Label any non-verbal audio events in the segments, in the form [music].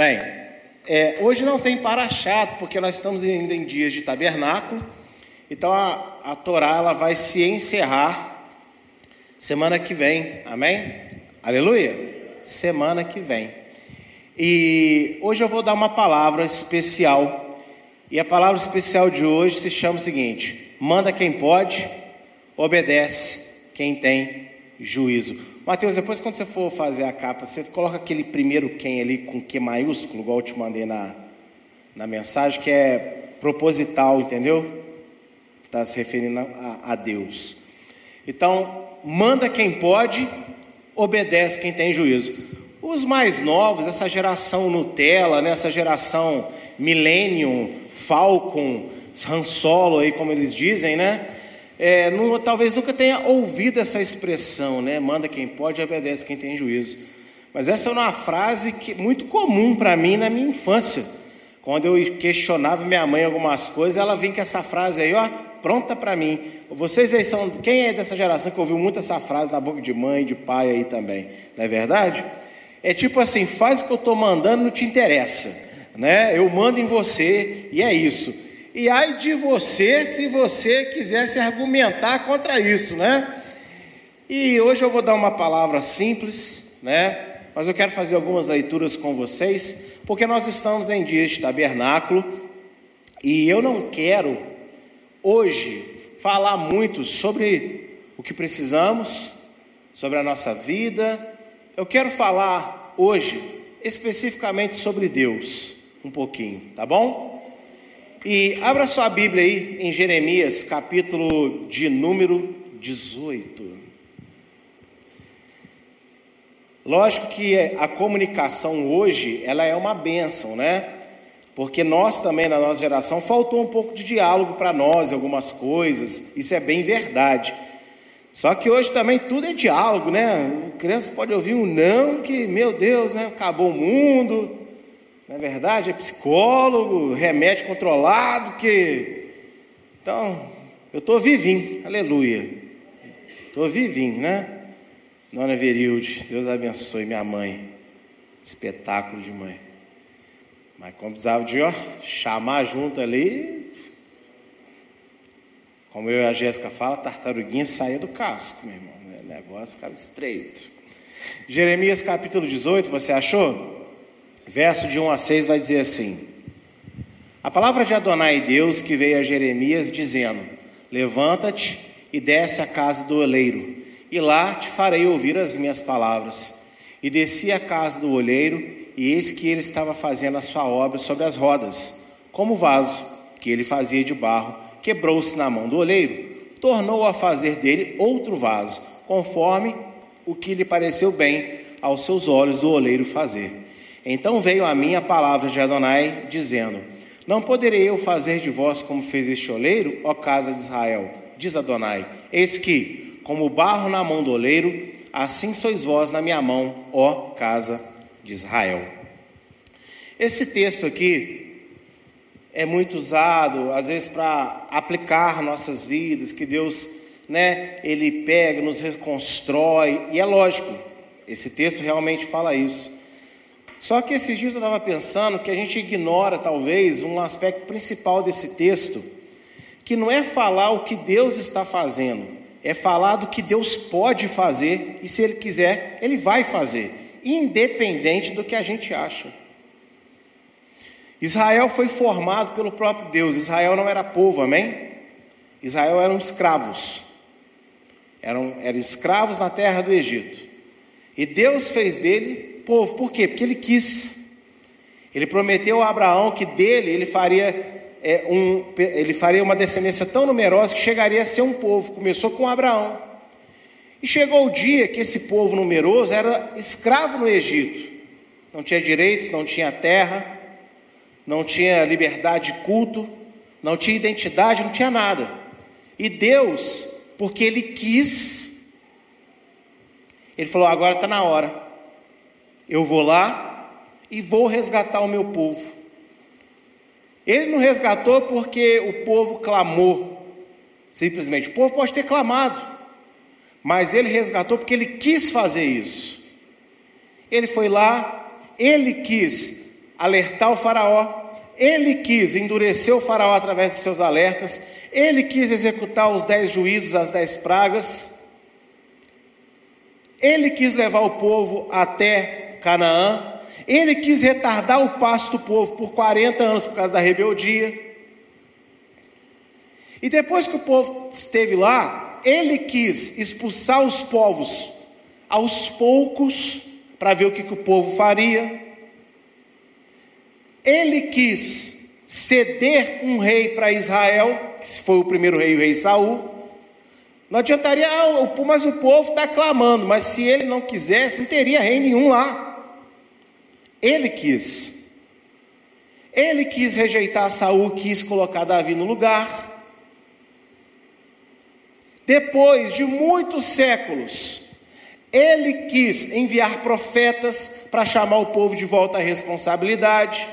Bem, é, hoje não tem para-chato, porque nós estamos ainda em dias de tabernáculo, então a, a Torá ela vai se encerrar semana que vem, amém? Aleluia? Semana que vem. E hoje eu vou dar uma palavra especial, e a palavra especial de hoje se chama o seguinte: manda quem pode, obedece quem tem juízo. Mateus, depois quando você for fazer a capa, você coloca aquele primeiro quem ali com Q maiúsculo, igual eu te mandei na, na mensagem, que é proposital, entendeu? Está se referindo a, a Deus. Então, manda quem pode, obedece quem tem juízo. Os mais novos, essa geração Nutella, né, essa geração Millennium, Falcon, Han Solo, aí, como eles dizem, né? É, não, talvez nunca tenha ouvido essa expressão, né? Manda quem pode, obedece quem tem juízo. Mas essa é uma frase que, muito comum para mim na minha infância. Quando eu questionava minha mãe algumas coisas, ela vinha com essa frase aí, ó, pronta para mim. Vocês aí são. Quem é dessa geração que ouviu muito essa frase na boca de mãe, de pai aí também? Não é verdade? É tipo assim: faz o que eu estou mandando, não te interessa. Né? Eu mando em você e é isso. E ai de você se você quisesse argumentar contra isso, né? E hoje eu vou dar uma palavra simples, né? Mas eu quero fazer algumas leituras com vocês, porque nós estamos em dias de tabernáculo e eu não quero hoje falar muito sobre o que precisamos, sobre a nossa vida. Eu quero falar hoje especificamente sobre Deus, um pouquinho, tá bom? E abra sua Bíblia aí em Jeremias, capítulo de número 18. Lógico que a comunicação hoje, ela é uma bênção, né? Porque nós também, na nossa geração, faltou um pouco de diálogo para nós, algumas coisas, isso é bem verdade. Só que hoje também tudo é diálogo, né? A criança pode ouvir um não, que, meu Deus, né? Acabou o mundo, é verdade? É psicólogo, remédio controlado, que. Então, eu estou vivinho, aleluia. Estou vivinho, né? Dona Verilde, Deus abençoe minha mãe. Espetáculo de mãe. Mas como precisava de ó, chamar junto ali, como eu e a Jéssica fala, tartaruguinha saía do casco, meu irmão. O negócio ficava estreito. Jeremias capítulo 18, você achou? Verso de 1 a 6 vai dizer assim: A palavra de Adonai Deus que veio a Jeremias dizendo: Levanta-te e desce à casa do oleiro, e lá te farei ouvir as minhas palavras. E desci à casa do oleiro, e eis que ele estava fazendo a sua obra sobre as rodas, como o vaso que ele fazia de barro, quebrou-se na mão do oleiro, tornou a fazer dele outro vaso, conforme o que lhe pareceu bem aos seus olhos do oleiro fazer. Então veio a mim a palavra de Adonai, dizendo: Não poderei eu fazer de vós como fez este oleiro, ó casa de Israel? Diz Adonai: Eis que, como barro na mão do oleiro, assim sois vós na minha mão, ó casa de Israel. Esse texto aqui é muito usado, às vezes, para aplicar nossas vidas, que Deus, né, Ele pega, nos reconstrói, e é lógico, esse texto realmente fala isso. Só que esses dias eu estava pensando que a gente ignora, talvez, um aspecto principal desse texto, que não é falar o que Deus está fazendo, é falar do que Deus pode fazer, e se Ele quiser, Ele vai fazer, independente do que a gente acha. Israel foi formado pelo próprio Deus, Israel não era povo, amém? Israel eram escravos, eram, eram escravos na terra do Egito, e Deus fez dele povo. Por quê? Porque ele quis. Ele prometeu a Abraão que dele ele faria, é, um, ele faria uma descendência tão numerosa que chegaria a ser um povo. Começou com Abraão. E chegou o dia que esse povo numeroso era escravo no Egito. Não tinha direitos, não tinha terra, não tinha liberdade de culto, não tinha identidade, não tinha nada. E Deus, porque Ele quis, Ele falou: agora está na hora. Eu vou lá e vou resgatar o meu povo. Ele não resgatou porque o povo clamou, simplesmente. O povo pode ter clamado, mas ele resgatou porque ele quis fazer isso. Ele foi lá, ele quis alertar o Faraó, ele quis endurecer o Faraó através dos seus alertas, ele quis executar os dez juízos, as dez pragas, ele quis levar o povo até Canaã, ele quis retardar o passo do povo por 40 anos por causa da rebeldia. E depois que o povo esteve lá, ele quis expulsar os povos aos poucos, para ver o que, que o povo faria. Ele quis ceder um rei para Israel, que foi o primeiro rei, o rei Saul. Não adiantaria, ah, mas o povo está clamando, mas se ele não quisesse, não teria rei nenhum lá. Ele quis. Ele quis rejeitar Saul, quis colocar Davi no lugar. Depois de muitos séculos, ele quis enviar profetas para chamar o povo de volta à responsabilidade.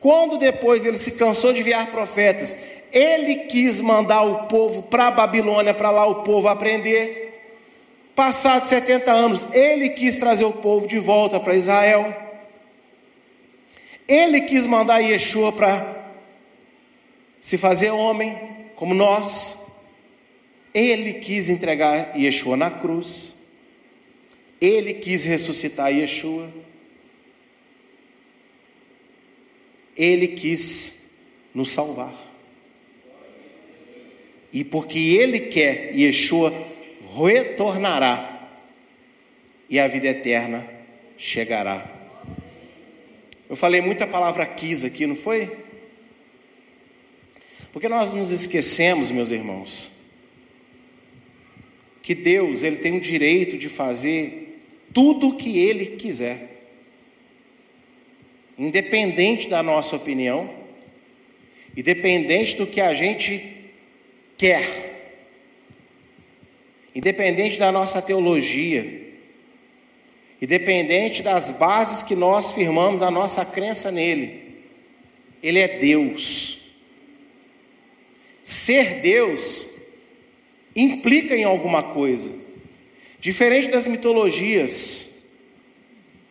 Quando depois ele se cansou de enviar profetas, ele quis mandar o povo para a Babilônia, para lá o povo aprender. Passados 70 anos, ele quis trazer o povo de volta para Israel. Ele quis mandar Yeshua para se fazer homem, como nós. Ele quis entregar Yeshua na cruz. Ele quis ressuscitar Yeshua. Ele quis nos salvar. E porque Ele quer, Yeshua retornará e a vida eterna chegará. Eu falei muita palavra quis aqui, não foi? Porque nós nos esquecemos, meus irmãos, que Deus, ele tem o direito de fazer tudo o que ele quiser independente da nossa opinião, independente do que a gente quer, independente da nossa teologia, independente das bases que nós firmamos a nossa crença nele, Ele é Deus. Ser Deus implica em alguma coisa, diferente das mitologias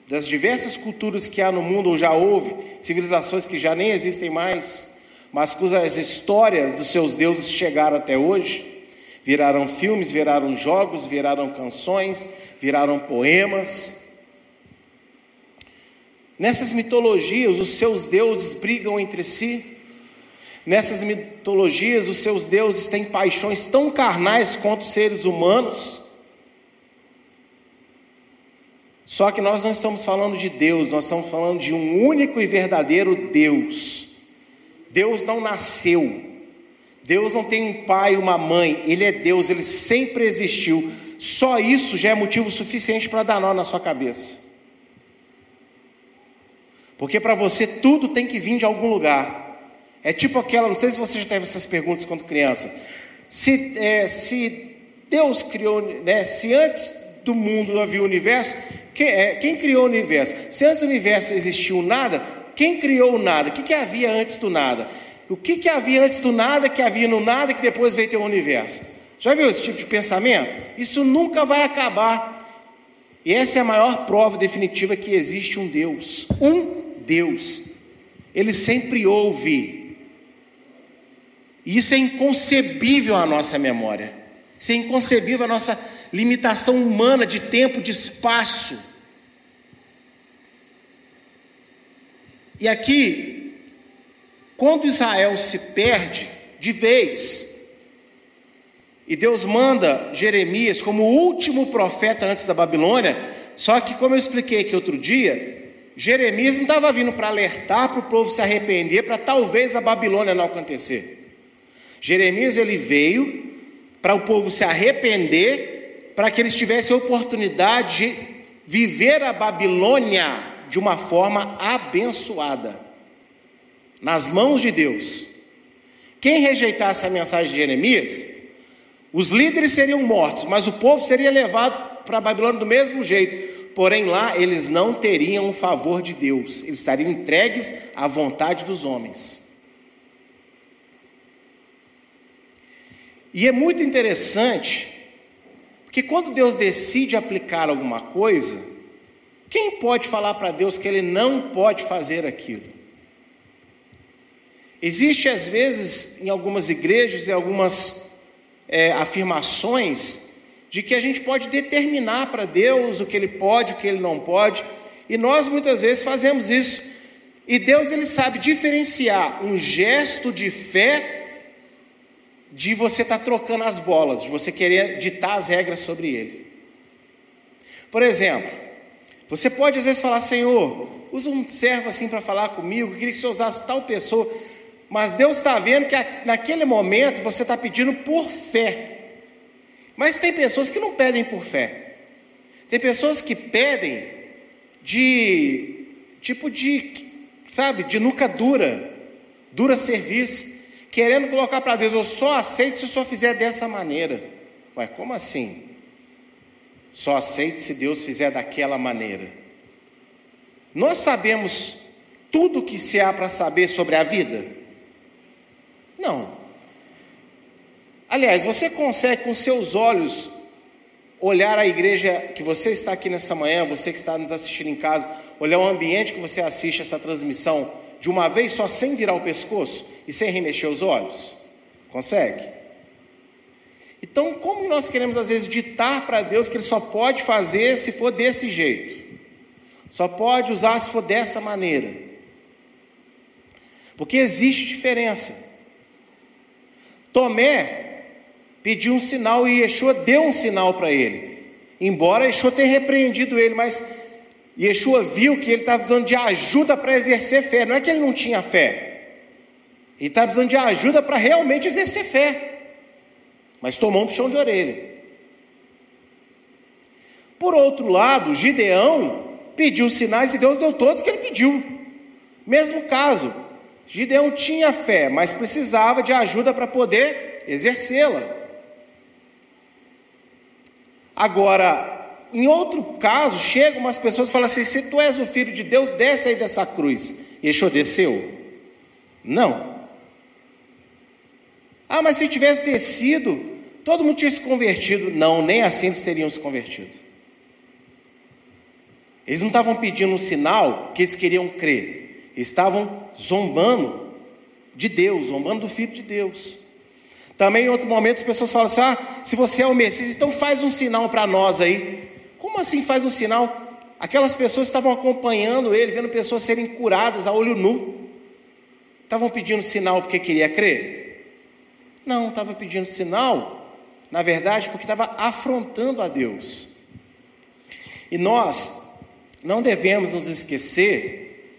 das diversas culturas que há no mundo, ou já houve, civilizações que já nem existem mais, mas cujas histórias dos seus deuses chegaram até hoje, viraram filmes, viraram jogos, viraram canções, viraram poemas. Nessas mitologias, os seus deuses brigam entre si. Nessas mitologias, os seus deuses têm paixões tão carnais quanto os seres humanos. Só que nós não estamos falando de Deus, nós estamos falando de um único e verdadeiro Deus. Deus não nasceu, Deus não tem um pai, uma mãe, Ele é Deus, Ele sempre existiu. Só isso já é motivo suficiente para dar nó na sua cabeça. Porque para você tudo tem que vir de algum lugar. É tipo aquela, não sei se você já teve essas perguntas quando criança. Se, é, se Deus criou, né, se antes do mundo havia o universo, quem, é, quem criou o universo? Se antes do universo existiu nada, quem criou o nada? O que, que havia antes do nada? O que, que havia antes do nada, que havia no nada, que depois veio ter o universo? Já viu esse tipo de pensamento? Isso nunca vai acabar. E essa é a maior prova definitiva que existe um Deus. Um Deus. Ele sempre ouve. E isso é inconcebível à nossa memória. Isso é inconcebível à nossa limitação humana de tempo, de espaço. E aqui, quando Israel se perde de vez, e Deus manda Jeremias como o último profeta antes da Babilônia, só que, como eu expliquei aqui outro dia, Jeremias não estava vindo para alertar para o povo se arrepender, para talvez a Babilônia não acontecer. Jeremias ele veio para o povo se arrepender para que eles tivessem oportunidade de viver a Babilônia de uma forma abençoada, nas mãos de Deus. Quem rejeitasse a mensagem de Jeremias, os líderes seriam mortos, mas o povo seria levado para a Babilônia do mesmo jeito. Porém, lá eles não teriam o favor de Deus, eles estariam entregues à vontade dos homens. E é muito interessante porque quando Deus decide aplicar alguma coisa, Quem pode falar para Deus que Ele não pode fazer aquilo? Existe, às vezes, em algumas igrejas, em algumas é, afirmações, de que a gente pode determinar para Deus o que Ele pode, o que Ele não pode, e nós muitas vezes fazemos isso. E Deus ele sabe diferenciar um gesto de fé de você estar tá trocando as bolas, de você querer ditar as regras sobre Ele. Por exemplo, você pode às vezes falar, Senhor, usa um servo assim para falar comigo, eu queria que você usasse tal pessoa, mas Deus está vendo que naquele momento você está pedindo por fé. Mas tem pessoas que não pedem por fé. Tem pessoas que pedem de tipo de, sabe, de nuca dura, dura serviço, querendo colocar para Deus, eu só aceito se eu só fizer dessa maneira. Ué, como assim? Só aceito se Deus fizer daquela maneira. Nós sabemos tudo o que se há para saber sobre a vida? Não. Aliás, você consegue com seus olhos olhar a igreja que você está aqui nessa manhã, você que está nos assistindo em casa, olhar o ambiente que você assiste essa transmissão de uma vez só sem virar o pescoço e sem remexer os olhos? Consegue? Então, como nós queremos às vezes ditar para Deus que Ele só pode fazer se for desse jeito, só pode usar se for dessa maneira? Porque existe diferença. Tomé pediu um sinal e Yeshua deu um sinal para ele. Embora Yeshua tenha repreendido ele, mas Yeshua viu que ele estava precisando de ajuda para exercer fé. Não é que ele não tinha fé. Ele estava precisando de ajuda para realmente exercer fé mas tomou um puxão de orelha. Por outro lado, Gideão pediu sinais e Deus deu todos que ele pediu. Mesmo caso, Gideão tinha fé, mas precisava de ajuda para poder exercê-la. Agora, em outro caso, chegam umas pessoas e falam assim: se tu és o filho de Deus, desce aí dessa cruz. Yeshua desceu? Não. Ah, mas se tivesse descido, todo mundo tinha se convertido. Não, nem assim eles teriam se convertido. Eles não estavam pedindo um sinal que eles queriam crer, estavam zombando de Deus, zombando do Filho de Deus. Também em outro momento as pessoas falam assim: ah, se você é o Messias, então faz um sinal para nós aí. Como assim faz um sinal? Aquelas pessoas estavam acompanhando ele, vendo pessoas serem curadas a olho nu. Estavam pedindo sinal porque queria crer? Não, estava pedindo sinal na verdade, porque estava afrontando a Deus. E nós não devemos nos esquecer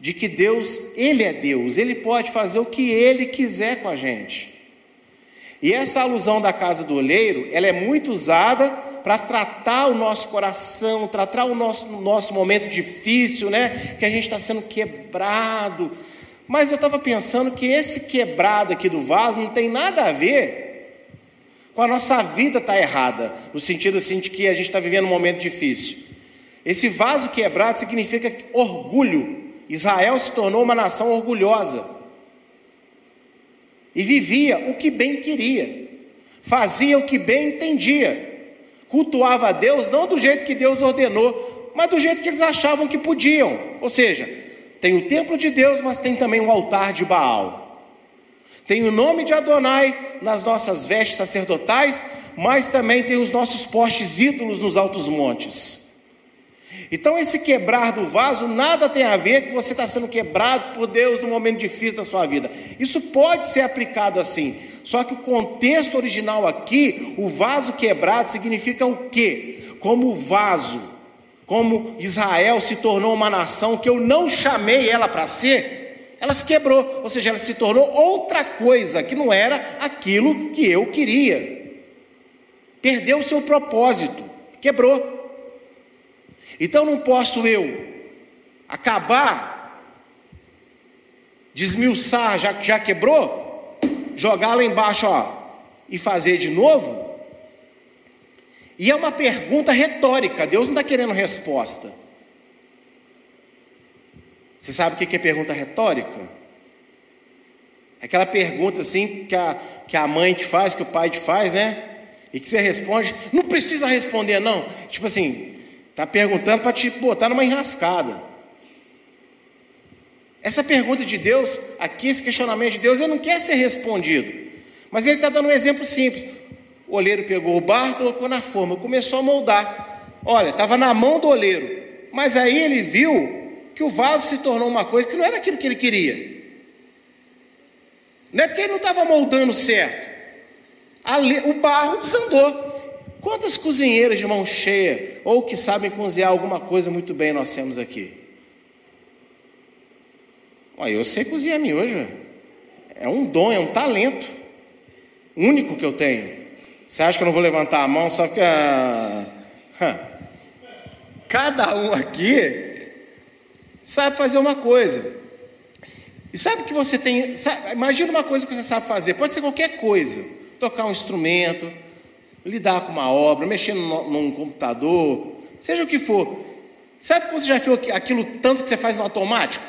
de que Deus, Ele é Deus, Ele pode fazer o que Ele quiser com a gente. E essa alusão da casa do oleiro, ela é muito usada para tratar o nosso coração, tratar o nosso, nosso momento difícil, né? Que a gente está sendo quebrado. Mas eu estava pensando que esse quebrado aqui do vaso não tem nada a ver com a nossa vida está errada, no sentido assim de que a gente está vivendo um momento difícil. Esse vaso quebrado significa orgulho. Israel se tornou uma nação orgulhosa e vivia o que bem queria, fazia o que bem entendia, cultuava a Deus não do jeito que Deus ordenou, mas do jeito que eles achavam que podiam. Ou seja, tem o templo de Deus, mas tem também o altar de Baal. Tem o nome de Adonai nas nossas vestes sacerdotais, mas também tem os nossos postes ídolos nos altos montes. Então, esse quebrar do vaso nada tem a ver com você estar sendo quebrado por Deus num momento difícil da sua vida. Isso pode ser aplicado assim. Só que o contexto original aqui, o vaso quebrado, significa o quê? Como o vaso, como Israel se tornou uma nação que eu não chamei ela para ser, ela se quebrou, ou seja, ela se tornou outra coisa que não era aquilo que eu queria. Perdeu o seu propósito, quebrou. Então não posso eu acabar, desmiuçar, já que já quebrou, jogar lá embaixo, ó, e fazer de novo. E é uma pergunta retórica, Deus não está querendo resposta. Você sabe o que é pergunta retórica? Aquela pergunta assim que a, que a mãe te faz, que o pai te faz, né? E que você responde, não precisa responder, não. Tipo assim, Está perguntando para te botar numa enrascada. Essa pergunta de Deus, aqui esse questionamento de Deus, ele não quer ser respondido. Mas ele está dando um exemplo simples. O oleiro pegou o barro, colocou na forma, começou a moldar. Olha, estava na mão do oleiro. Mas aí ele viu que o vaso se tornou uma coisa que não era aquilo que ele queria. Não é porque ele não estava moldando certo. o barro desandou. Quantas cozinheiras de mão cheia, ou que sabem cozinhar alguma coisa muito bem, nós temos aqui? Olha, eu sei cozinhar miojo. É um dom, é um talento único que eu tenho. Você acha que eu não vou levantar a mão só porque. Ah, cada um aqui sabe fazer uma coisa. E sabe que você tem. Sabe, imagina uma coisa que você sabe fazer, pode ser qualquer coisa: tocar um instrumento, lidar com uma obra, mexer num, num computador, seja o que for. Sabe que você já viu aquilo tanto que você faz no automático?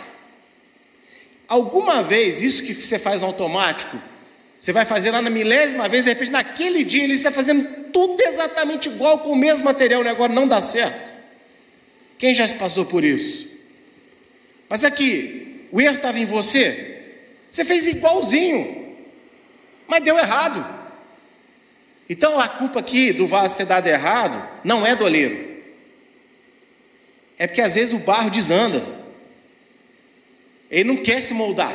Alguma vez isso que você faz no automático, você vai fazer lá na milésima vez, de repente naquele dia ele está fazendo tudo exatamente igual com o mesmo material, o negócio não dá certo. Quem já passou por isso? Mas aqui, o erro estava em você, você fez igualzinho, mas deu errado. Então a culpa aqui do vaso ter dado errado não é do oleiro, é porque às vezes o barro desanda. Ele não quer se moldar.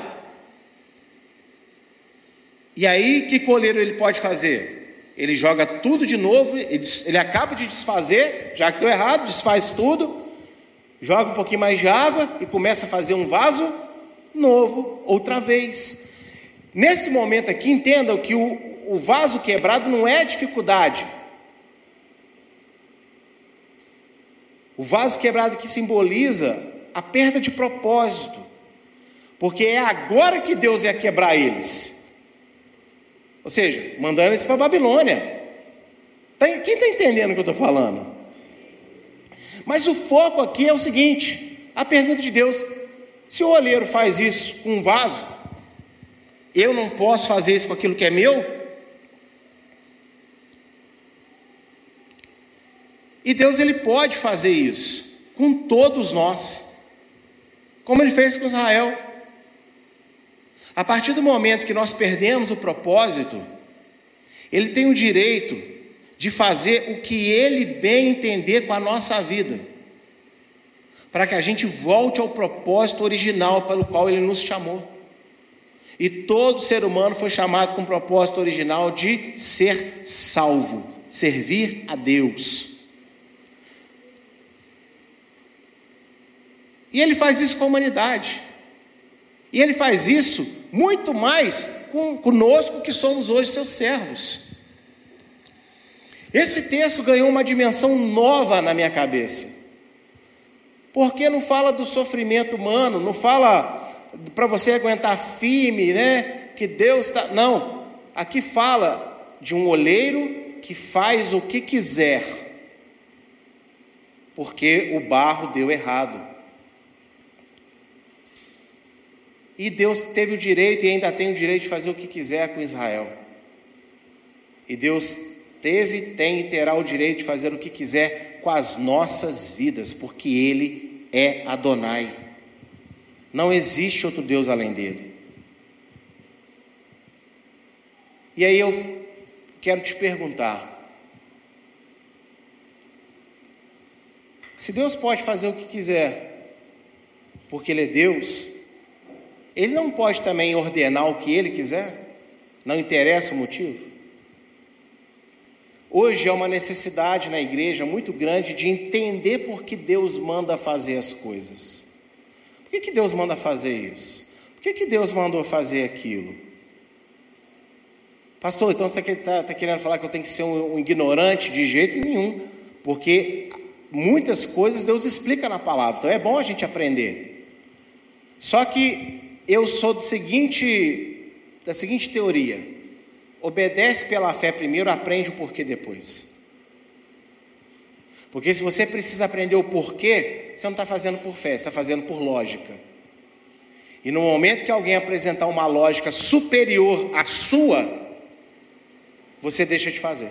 E aí, que coleiro ele pode fazer? Ele joga tudo de novo, ele, ele acaba de desfazer, já que deu errado, desfaz tudo, joga um pouquinho mais de água e começa a fazer um vaso novo, outra vez. Nesse momento aqui, entendam que o, o vaso quebrado não é dificuldade. O vaso quebrado que simboliza a perda de propósito. Porque é agora que Deus ia quebrar eles. Ou seja, mandando eles para a Babilônia. Tá, quem está entendendo o que eu estou falando? Mas o foco aqui é o seguinte: a pergunta de Deus: se o olheiro faz isso com um vaso, eu não posso fazer isso com aquilo que é meu? E Deus ele pode fazer isso com todos nós, como ele fez com Israel. A partir do momento que nós perdemos o propósito, ele tem o direito de fazer o que ele bem entender com a nossa vida, para que a gente volte ao propósito original pelo qual ele nos chamou. E todo ser humano foi chamado com o propósito original de ser salvo, servir a Deus. E ele faz isso com a humanidade. E ele faz isso muito mais com, conosco que somos hoje seus servos. Esse texto ganhou uma dimensão nova na minha cabeça. Porque não fala do sofrimento humano, não fala para você aguentar firme, né? Que Deus está. Não. Aqui fala de um oleiro que faz o que quiser, porque o barro deu errado. E Deus teve o direito e ainda tem o direito de fazer o que quiser com Israel. E Deus teve, tem e terá o direito de fazer o que quiser com as nossas vidas, porque Ele é Adonai. Não existe outro Deus além dele. E aí eu quero te perguntar: se Deus pode fazer o que quiser, porque Ele é Deus, ele não pode também ordenar o que ele quiser? Não interessa o motivo? Hoje é uma necessidade na igreja muito grande de entender por que Deus manda fazer as coisas. Por que, que Deus manda fazer isso? Por que, que Deus mandou fazer aquilo? Pastor, então você está tá querendo falar que eu tenho que ser um, um ignorante de jeito nenhum, porque muitas coisas Deus explica na palavra, então é bom a gente aprender. Só que eu sou do seguinte, da seguinte teoria: obedece pela fé primeiro, aprende o porquê depois. Porque se você precisa aprender o porquê, você não está fazendo por fé, você está fazendo por lógica. E no momento que alguém apresentar uma lógica superior à sua, você deixa de fazer.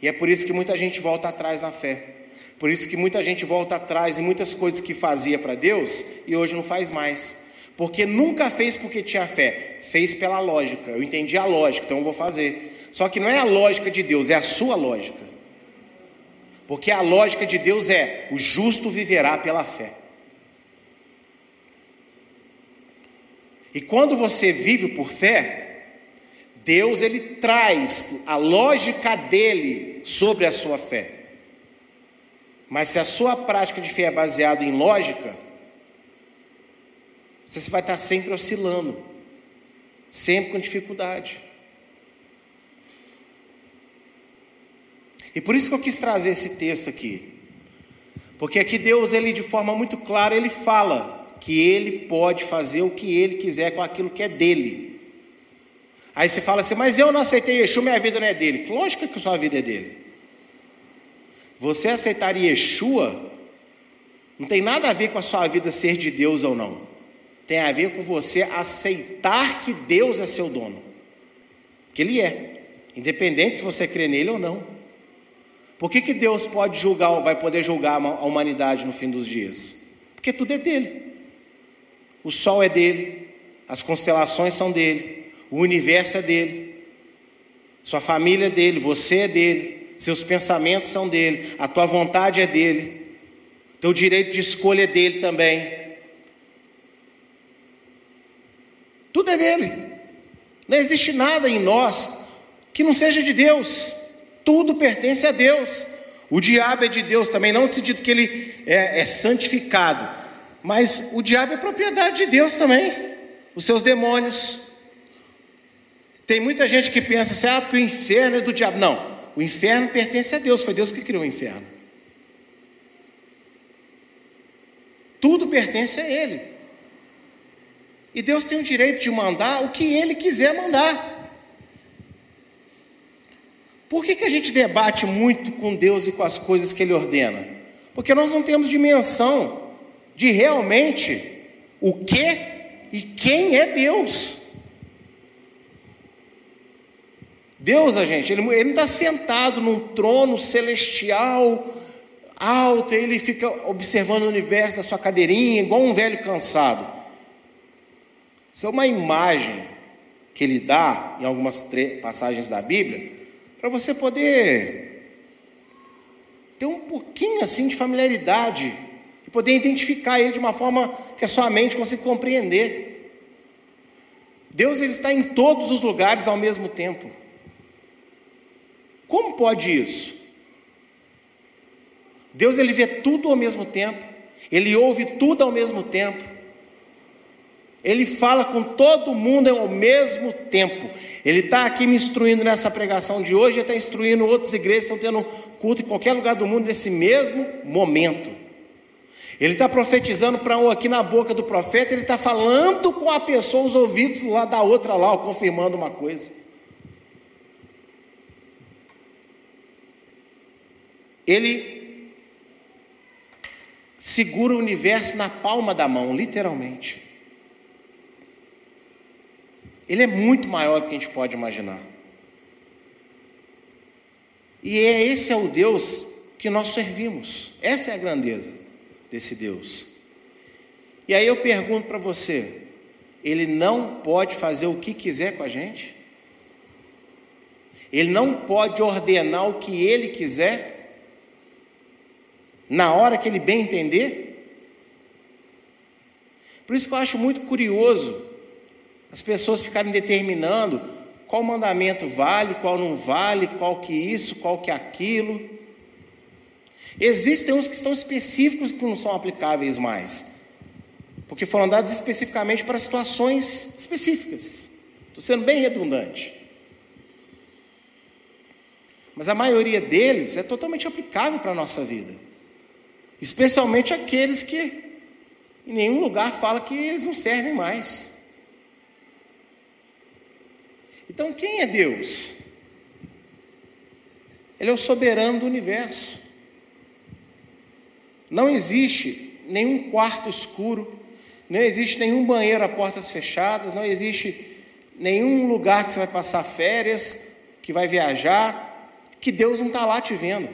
E é por isso que muita gente volta atrás na fé. Por isso que muita gente volta atrás em muitas coisas que fazia para Deus e hoje não faz mais. Porque nunca fez porque tinha fé, fez pela lógica. Eu entendi a lógica, então eu vou fazer. Só que não é a lógica de Deus, é a sua lógica. Porque a lógica de Deus é: o justo viverá pela fé. E quando você vive por fé, Deus ele traz a lógica dele sobre a sua fé. Mas se a sua prática de fé é baseada em lógica, você vai estar sempre oscilando, sempre com dificuldade. E por isso que eu quis trazer esse texto aqui. Porque aqui Deus, ele de forma muito clara, ele fala que ele pode fazer o que ele quiser com aquilo que é dele. Aí você fala assim, mas eu não aceitei Yeshua, minha vida não é dele. Lógico que sua vida é dele. Você aceitar Yeshua não tem nada a ver com a sua vida ser de Deus ou não. Tem a ver com você aceitar que Deus é seu dono. Que Ele é. Independente se você crê nele ou não. Por que, que Deus pode julgar, vai poder julgar a humanidade no fim dos dias? Porque tudo é dele. O sol é dele, as constelações são dele, o universo é dele, sua família é dele, você é dele seus pensamentos são dele, a tua vontade é dele, teu direito de escolha é dele também. Tudo é dele. Não existe nada em nós que não seja de Deus. Tudo pertence a Deus. O diabo é de Deus também, não no sentido que ele é, é santificado, mas o diabo é propriedade de Deus também. Os seus demônios. Tem muita gente que pensa assim, ah, porque o inferno é do diabo. Não, o inferno pertence a Deus, foi Deus que criou o inferno. Tudo pertence a Ele. E Deus tem o direito de mandar o que Ele quiser mandar. Por que, que a gente debate muito com Deus e com as coisas que Ele ordena? Porque nós não temos dimensão de realmente o que e quem é Deus. Deus, a gente, ele, ele não está sentado num trono celestial alto, ele fica observando o universo da sua cadeirinha, igual um velho cansado. Isso é uma imagem que ele dá em algumas passagens da Bíblia, para você poder ter um pouquinho assim de familiaridade e poder identificar ele de uma forma que a sua mente consiga compreender. Deus ele está em todos os lugares ao mesmo tempo. Como pode isso? Deus ele vê tudo ao mesmo tempo, ele ouve tudo ao mesmo tempo, ele fala com todo mundo ao mesmo tempo. Ele está aqui me instruindo nessa pregação de hoje, está instruindo outras igrejas estão tendo culto em qualquer lugar do mundo nesse mesmo momento. Ele está profetizando para um aqui na boca do profeta, ele está falando com a pessoa, os ouvidos lá da outra lá, confirmando uma coisa. Ele segura o universo na palma da mão, literalmente. Ele é muito maior do que a gente pode imaginar. E é esse é o Deus que nós servimos. Essa é a grandeza desse Deus. E aí eu pergunto para você: ele não pode fazer o que quiser com a gente? Ele não pode ordenar o que ele quiser? na hora que ele bem entender. Por isso que eu acho muito curioso as pessoas ficarem determinando qual mandamento vale, qual não vale, qual que isso, qual que aquilo. Existem uns que estão específicos que não são aplicáveis mais, porque foram dados especificamente para situações específicas. Estou sendo bem redundante. Mas a maioria deles é totalmente aplicável para a nossa vida. Especialmente aqueles que em nenhum lugar fala que eles não servem mais. Então, quem é Deus? Ele é o soberano do universo. Não existe nenhum quarto escuro, não existe nenhum banheiro a portas fechadas, não existe nenhum lugar que você vai passar férias, que vai viajar, que Deus não está lá te vendo.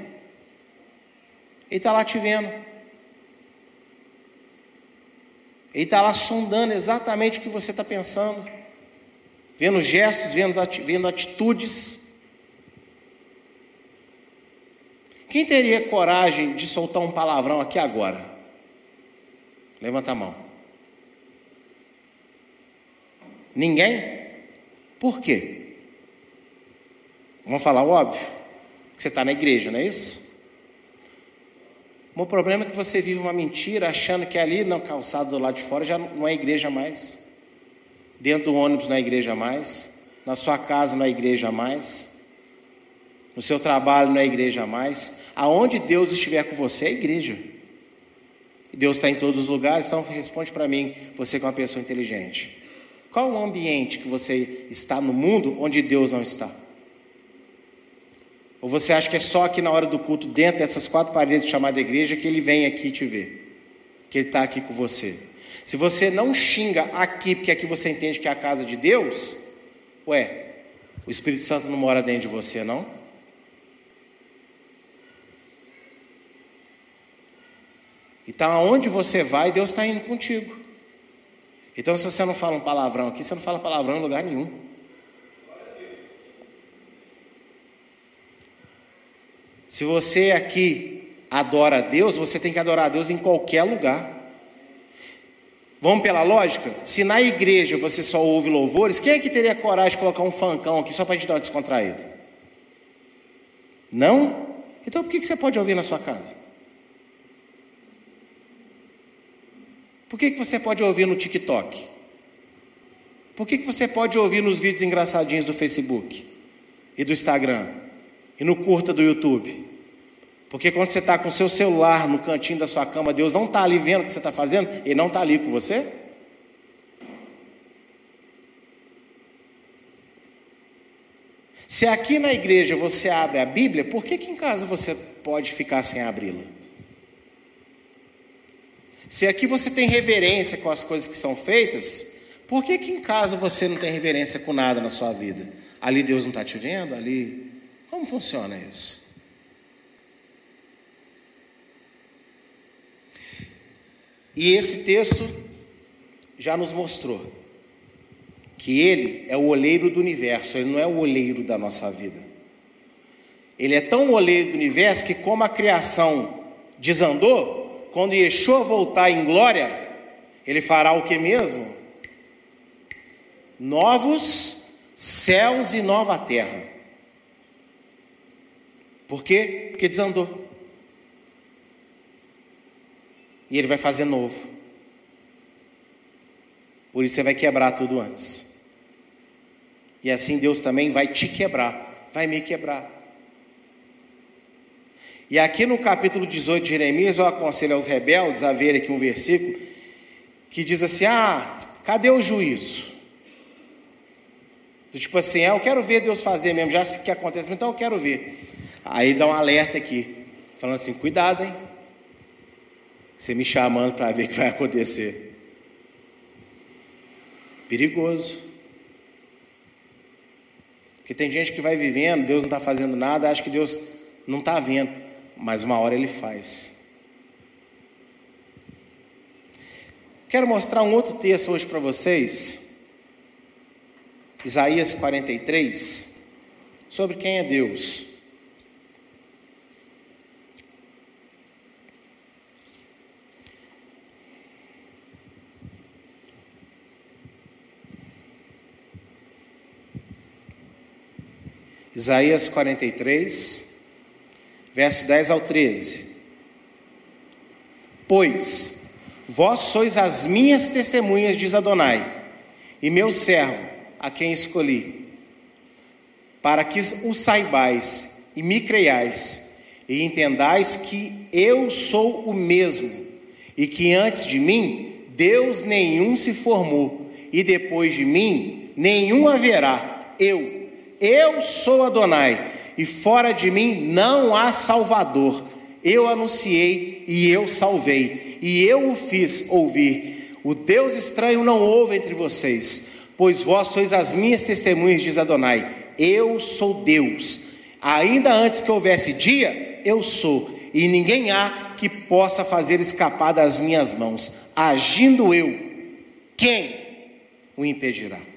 Ele está lá te vendo. Ele está lá sondando exatamente o que você está pensando, vendo gestos, vendo, atitudes. Quem teria coragem de soltar um palavrão aqui agora? Levanta a mão. Ninguém? Por quê? Vamos falar o óbvio? Que você está na igreja, não é isso? O problema é que você vive uma mentira achando que ali na calçada do lado de fora já não é igreja mais. Dentro do ônibus é igreja mais. Na sua casa é igreja mais. No seu trabalho é igreja mais. Aonde Deus estiver com você é igreja. Deus está em todos os lugares, então responde para mim, você que é uma pessoa inteligente. Qual o ambiente que você está no mundo onde Deus não está? Ou você acha que é só aqui na hora do culto, dentro dessas quatro paredes chamadas igreja, que ele vem aqui te ver? Que ele está aqui com você? Se você não xinga aqui, porque aqui você entende que é a casa de Deus, ué, o Espírito Santo não mora dentro de você, não? Então, aonde você vai, Deus está indo contigo. Então, se você não fala um palavrão aqui, você não fala palavrão em lugar nenhum. Se você aqui adora a Deus, você tem que adorar a Deus em qualquer lugar. Vamos pela lógica? Se na igreja você só ouve louvores, quem é que teria coragem de colocar um fancão aqui só para a gente dar uma descontraída? Não? Então por que você pode ouvir na sua casa? Por que você pode ouvir no TikTok? Por que você pode ouvir nos vídeos engraçadinhos do Facebook e do Instagram? e no curta do YouTube. Porque quando você está com o seu celular no cantinho da sua cama, Deus não está ali vendo o que você está fazendo, Ele não está ali com você. Se aqui na igreja você abre a Bíblia, por que, que em casa você pode ficar sem abri-la? Se aqui você tem reverência com as coisas que são feitas, por que, que em casa você não tem reverência com nada na sua vida? Ali Deus não está te vendo? Ali como funciona isso? E esse texto já nos mostrou que ele é o olheiro do universo, ele não é o olheiro da nossa vida. Ele é tão olheiro do universo que, como a criação desandou, quando Yeshua voltar em glória, ele fará o que mesmo? Novos céus e nova terra. Por quê? Porque desandou. E ele vai fazer novo. Por isso você vai quebrar tudo antes. E assim Deus também vai te quebrar, vai me quebrar. E aqui no capítulo 18 de Jeremias, eu aconselho aos rebeldes a ver aqui um versículo que diz assim: Ah, cadê o juízo? Tipo assim, ah, eu quero ver Deus fazer mesmo, já que acontece, então eu quero ver. Aí dá um alerta aqui, falando assim: cuidado, hein? Você me chamando para ver o que vai acontecer. Perigoso. Porque tem gente que vai vivendo, Deus não está fazendo nada, acha que Deus não está vendo, mas uma hora Ele faz. Quero mostrar um outro texto hoje para vocês, Isaías 43, sobre quem é Deus. Isaías 43, verso 10 ao 13. Pois vós sois as minhas testemunhas, diz Adonai, e meu servo, a quem escolhi, para que o saibais e me creiais, e entendais que eu sou o mesmo, e que antes de mim Deus nenhum se formou, e depois de mim nenhum haverá. Eu, eu sou Adonai, e fora de mim não há Salvador. Eu anunciei e eu salvei, e eu o fiz ouvir. O Deus estranho não houve entre vocês, pois vós sois as minhas testemunhas, diz Adonai. Eu sou Deus. Ainda antes que houvesse dia, eu sou, e ninguém há que possa fazer escapar das minhas mãos. Agindo eu, quem o impedirá?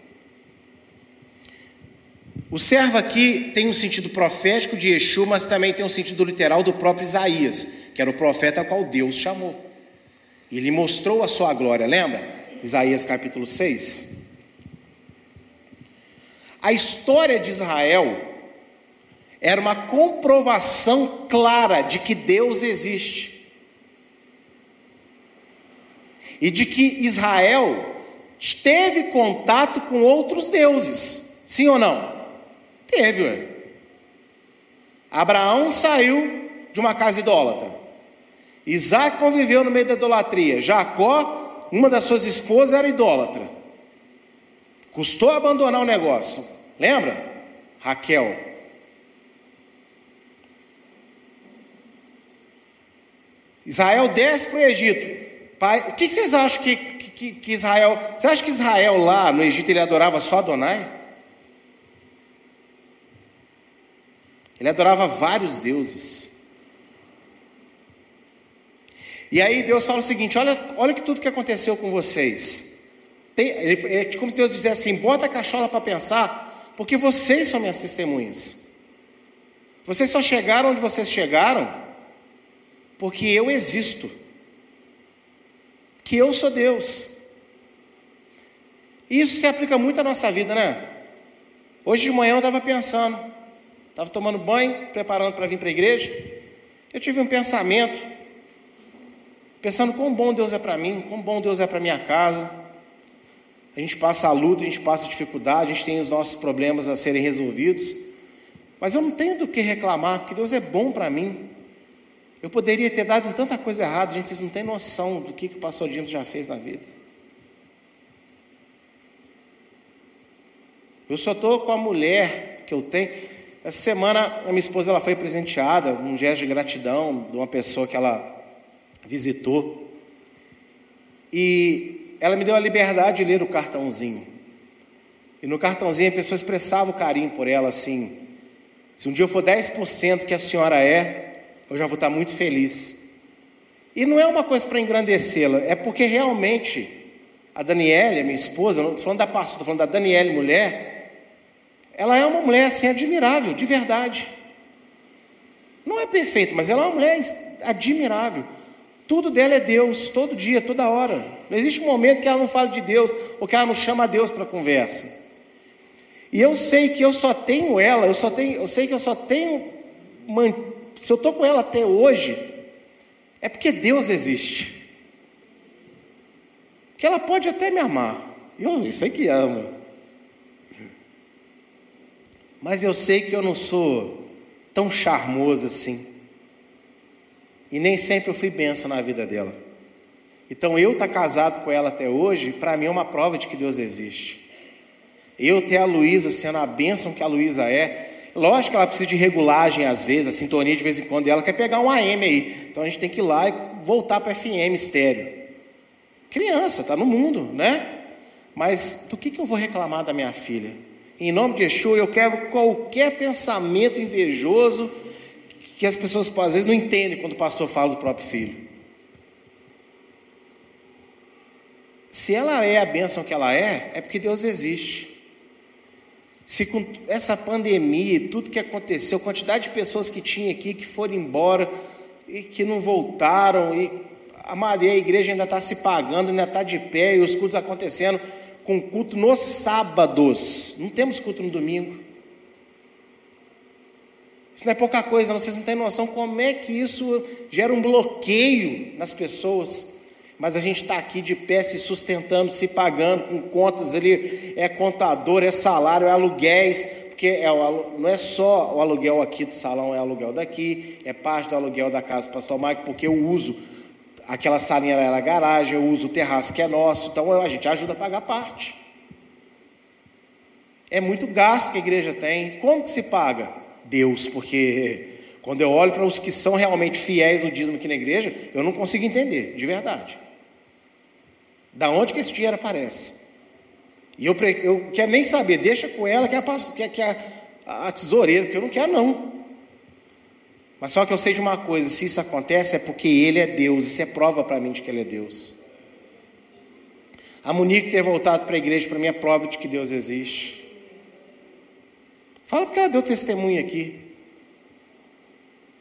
O servo aqui tem um sentido profético de Yeshua, mas também tem um sentido literal do próprio Isaías, que era o profeta a qual Deus chamou. Ele mostrou a sua glória, lembra? Isaías capítulo 6. A história de Israel era uma comprovação clara de que Deus existe. E de que Israel teve contato com outros deuses. Sim ou não? Teve, ué. Abraão saiu de uma casa idólatra. Isaac conviveu no meio da idolatria. Jacó, uma das suas esposas, era idólatra. Custou abandonar o negócio. Lembra? Raquel. Israel desce para o Egito. Pai, o que vocês acham que, que, que Israel. Você acha que Israel lá no Egito ele adorava só Adonai? Ele adorava vários deuses. E aí Deus fala o seguinte: olha, olha que tudo que aconteceu com vocês. Tem, ele, é como se Deus dissesse assim: bota a cachola para pensar, porque vocês são minhas testemunhas. Vocês só chegaram onde vocês chegaram, porque eu existo. Que eu sou Deus. Isso se aplica muito à nossa vida, né? Hoje de manhã eu estava pensando, estava tomando banho, preparando para vir para a igreja. Eu tive um pensamento, pensando quão bom Deus é para mim, quão bom Deus é para minha casa. A gente passa a luta, a gente passa a dificuldade, a gente tem os nossos problemas a serem resolvidos, mas eu não tenho do que reclamar, porque Deus é bom para mim. Eu poderia ter dado tanta coisa errada, gente, não têm noção do que, que o pastor Dino já fez na vida. Eu só estou com a mulher que eu tenho. Essa semana a minha esposa ela foi presenteada, um gesto de gratidão de uma pessoa que ela visitou. E ela me deu a liberdade de ler o cartãozinho. E no cartãozinho a pessoa expressava o carinho por ela assim. Se um dia eu for 10% que a senhora é, eu já vou estar muito feliz. E não é uma coisa para engrandecê-la, é porque realmente a Daniela, minha esposa, não estou falando da pastora, estou falando da Daniela, mulher, ela é uma mulher assim admirável, de verdade. Não é perfeita, mas ela é uma mulher admirável. Tudo dela é Deus, todo dia, toda hora. Não existe um momento que ela não fala de Deus ou que ela não chama Deus para conversa. E eu sei que eu só tenho ela, eu só tenho, eu sei que eu só tenho se eu estou com ela até hoje, é porque Deus existe. Que ela pode até me amar. Eu sei que ama. Mas eu sei que eu não sou tão charmoso assim. E nem sempre eu fui benção na vida dela. Então eu estar tá casado com ela até hoje, para mim é uma prova de que Deus existe. Eu ter a Luísa sendo a bênção que a Luísa é, Lógico que ela precisa de regulagem às vezes, a sintonia de vez em quando ela quer pegar um AM aí. Então a gente tem que ir lá e voltar para FM estéreo. Criança, está no mundo, né? Mas do que, que eu vou reclamar da minha filha? Em nome de Yeshua, eu quero qualquer pensamento invejoso que as pessoas às vezes não entendem quando o pastor fala do próprio filho. Se ela é a bênção que ela é, é porque Deus existe. Se com essa pandemia e tudo que aconteceu, a quantidade de pessoas que tinha aqui que foram embora e que não voltaram, e a Maria, a igreja ainda está se pagando, ainda está de pé, e os cultos acontecendo com culto nos sábados. Não temos culto no domingo. Isso não é pouca coisa, vocês não têm noção como é que isso gera um bloqueio nas pessoas. Mas a gente está aqui de pé se sustentando, se pagando com contas. Ali, é contador, é salário, é aluguéis, porque é, não é só o aluguel aqui do salão, é aluguel daqui, é parte do aluguel da casa do pastor Mike, porque eu uso aquela salinha era a garagem, eu uso o terraço que é nosso, então a gente ajuda a pagar parte. É muito gasto que a igreja tem. Como que se paga? Deus, porque quando eu olho para os que são realmente fiéis no dízimo aqui na igreja, eu não consigo entender, de verdade. Da onde que esse dinheiro aparece? E eu, eu quero nem saber, deixa com ela que é a, que é, que é a, a tesoureira, porque eu não quero não. Mas só que eu sei de uma coisa: se isso acontece é porque Ele é Deus, isso é prova para mim de que Ele é Deus. A Monique ter voltado para a igreja para mim é prova de que Deus existe. Fala porque ela deu testemunho aqui.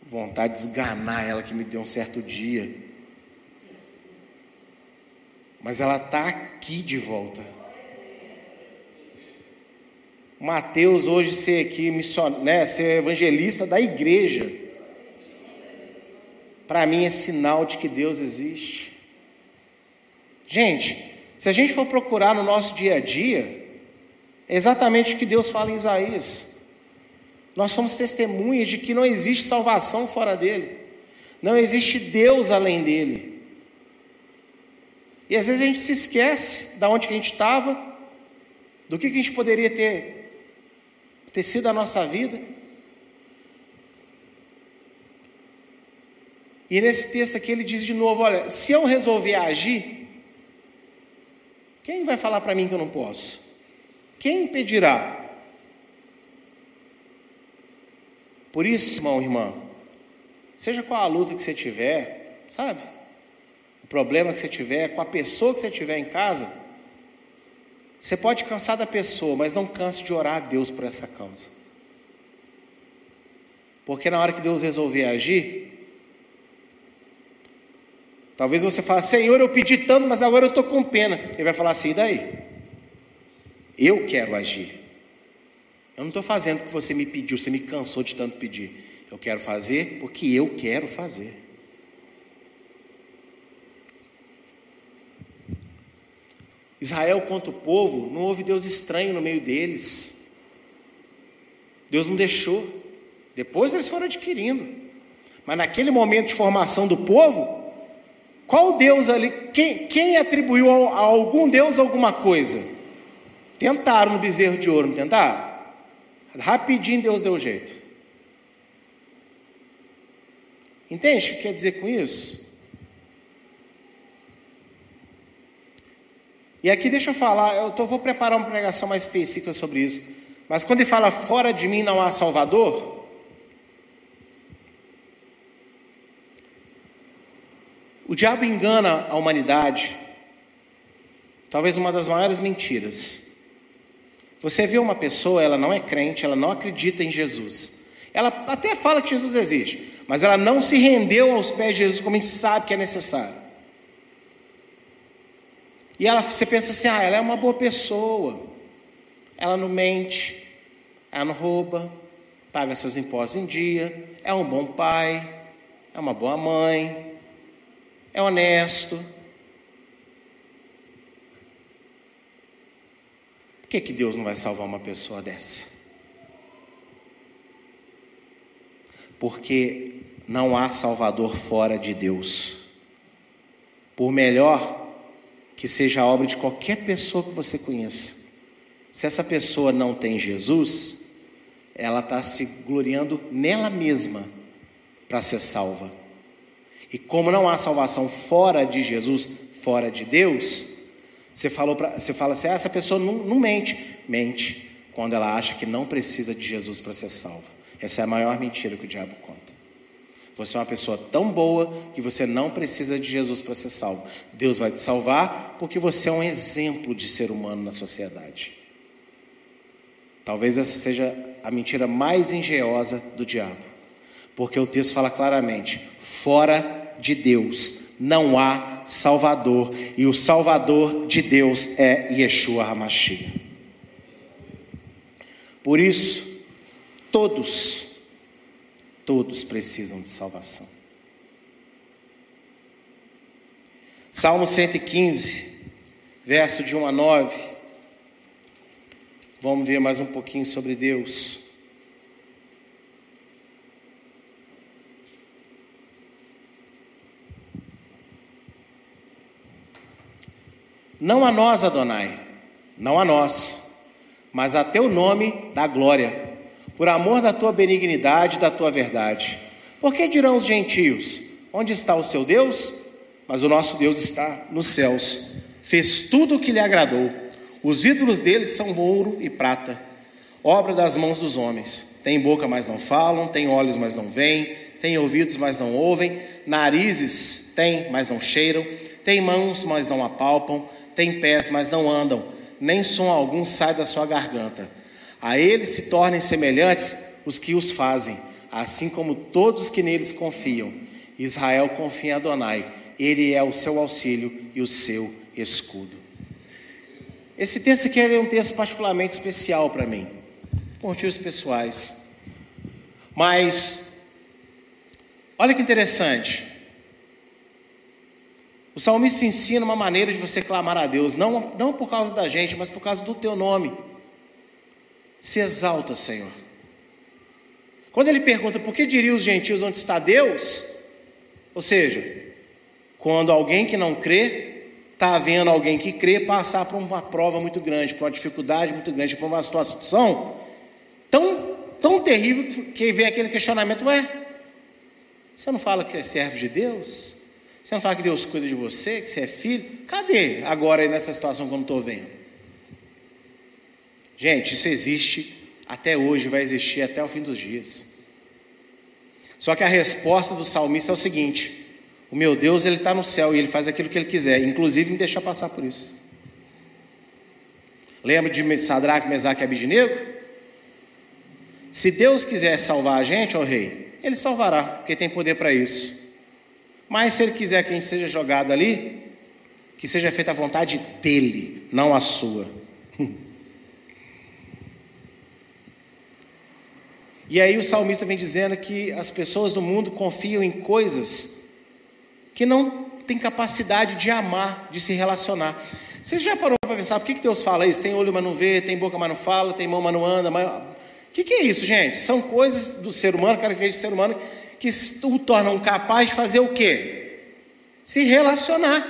Vontade de esganar ela que me deu um certo dia. Mas ela está aqui de volta. Mateus hoje ser aqui, né, ser evangelista da igreja, para mim é sinal de que Deus existe. Gente, se a gente for procurar no nosso dia a dia, é exatamente o que Deus fala em Isaías. Nós somos testemunhas de que não existe salvação fora dele, não existe Deus além dele. E às vezes a gente se esquece da onde que a gente estava, do que, que a gente poderia ter ter sido a nossa vida. E nesse texto aqui ele diz de novo: olha, se eu resolver agir, quem vai falar para mim que eu não posso? Quem impedirá? Por isso, irmão, irmã, seja qual a luta que você tiver, sabe? O problema que você tiver, com a pessoa que você tiver em casa, você pode cansar da pessoa, mas não canse de orar a Deus por essa causa. Porque na hora que Deus resolver agir, talvez você fale, Senhor, eu pedi tanto, mas agora eu estou com pena. Ele vai falar assim, e daí? Eu quero agir. Eu não estou fazendo porque você me pediu, você me cansou de tanto pedir. Eu quero fazer porque eu quero fazer. Israel contra o povo, não houve Deus estranho no meio deles. Deus não deixou. Depois eles foram adquirindo. Mas naquele momento de formação do povo, qual Deus ali, quem, quem atribuiu a, a algum Deus alguma coisa? Tentaram no bezerro de ouro, não tentaram? Rapidinho Deus deu jeito. Entende o que quer dizer com isso? E aqui deixa eu falar, eu tô, vou preparar uma pregação mais específica sobre isso. Mas quando ele fala fora de mim não há Salvador, o diabo engana a humanidade, talvez uma das maiores mentiras. Você vê uma pessoa, ela não é crente, ela não acredita em Jesus. Ela até fala que Jesus existe, mas ela não se rendeu aos pés de Jesus como a gente sabe que é necessário. E ela, você pensa assim: ah, ela é uma boa pessoa, ela não mente, ela não rouba, paga seus impostos em dia, é um bom pai, é uma boa mãe, é honesto. Por que, que Deus não vai salvar uma pessoa dessa? Porque não há Salvador fora de Deus. Por melhor que seja a obra de qualquer pessoa que você conheça. Se essa pessoa não tem Jesus, ela está se gloriando nela mesma para ser salva. E como não há salvação fora de Jesus, fora de Deus, você, falou pra, você fala assim: ah, essa pessoa não, não mente. Mente quando ela acha que não precisa de Jesus para ser salva. Essa é a maior mentira que o diabo conta. Você é uma pessoa tão boa que você não precisa de Jesus para ser salvo. Deus vai te salvar porque você é um exemplo de ser humano na sociedade. Talvez essa seja a mentira mais engenhosa do diabo. Porque o texto fala claramente: fora de Deus não há Salvador, e o Salvador de Deus é Yeshua HaMashiach. Por isso, todos Todos precisam de salvação. Salmo 115, verso de 1 a 9. Vamos ver mais um pouquinho sobre Deus. Não a nós, Adonai, não a nós, mas a teu nome da glória por amor da tua benignidade e da tua verdade. Por que dirão os gentios: Onde está o seu Deus? Mas o nosso Deus está nos céus. Fez tudo o que lhe agradou. Os ídolos deles são ouro e prata, obra das mãos dos homens. Tem boca, mas não falam, tem olhos, mas não veem, têm ouvidos, mas não ouvem, narizes têm, mas não cheiram, têm mãos, mas não apalpam, têm pés, mas não andam, nem som algum sai da sua garganta. A eles se tornem semelhantes os que os fazem, assim como todos que neles confiam. Israel confia em Adonai, ele é o seu auxílio e o seu escudo. Esse texto aqui é um texto particularmente especial para mim, por motivos pessoais. Mas, olha que interessante. O salmista ensina uma maneira de você clamar a Deus, não, não por causa da gente, mas por causa do teu nome. Se exalta, Senhor. Quando ele pergunta por que diriam os gentios onde está Deus, ou seja, quando alguém que não crê está vendo alguém que crê passar por uma prova muito grande, por uma dificuldade muito grande, por uma situação tão, tão terrível que vem aquele questionamento: ué, você não fala que é servo de Deus? Você não fala que Deus cuida de você, que você é filho? Cadê agora aí nessa situação que eu não estou vendo? Gente, isso existe até hoje, vai existir até o fim dos dias. Só que a resposta do salmista é o seguinte: o meu Deus, ele está no céu e ele faz aquilo que ele quiser, inclusive me deixar passar por isso. Lembra de Sadraque, Mesaque e Abidinego? Se Deus quiser salvar a gente, ó rei, ele salvará, porque tem poder para isso. Mas se ele quiser que a gente seja jogado ali, que seja feita a vontade dele, não a sua. [laughs] E aí o salmista vem dizendo que as pessoas do mundo confiam em coisas que não tem capacidade de amar, de se relacionar. Você já parou para pensar por que Deus fala isso? Tem olho, mas não vê, tem boca, mas não fala, tem mão, mas não anda. Mas... O que, que é isso, gente? São coisas do ser humano, características do ser humano, que o tornam capaz de fazer o quê? Se relacionar.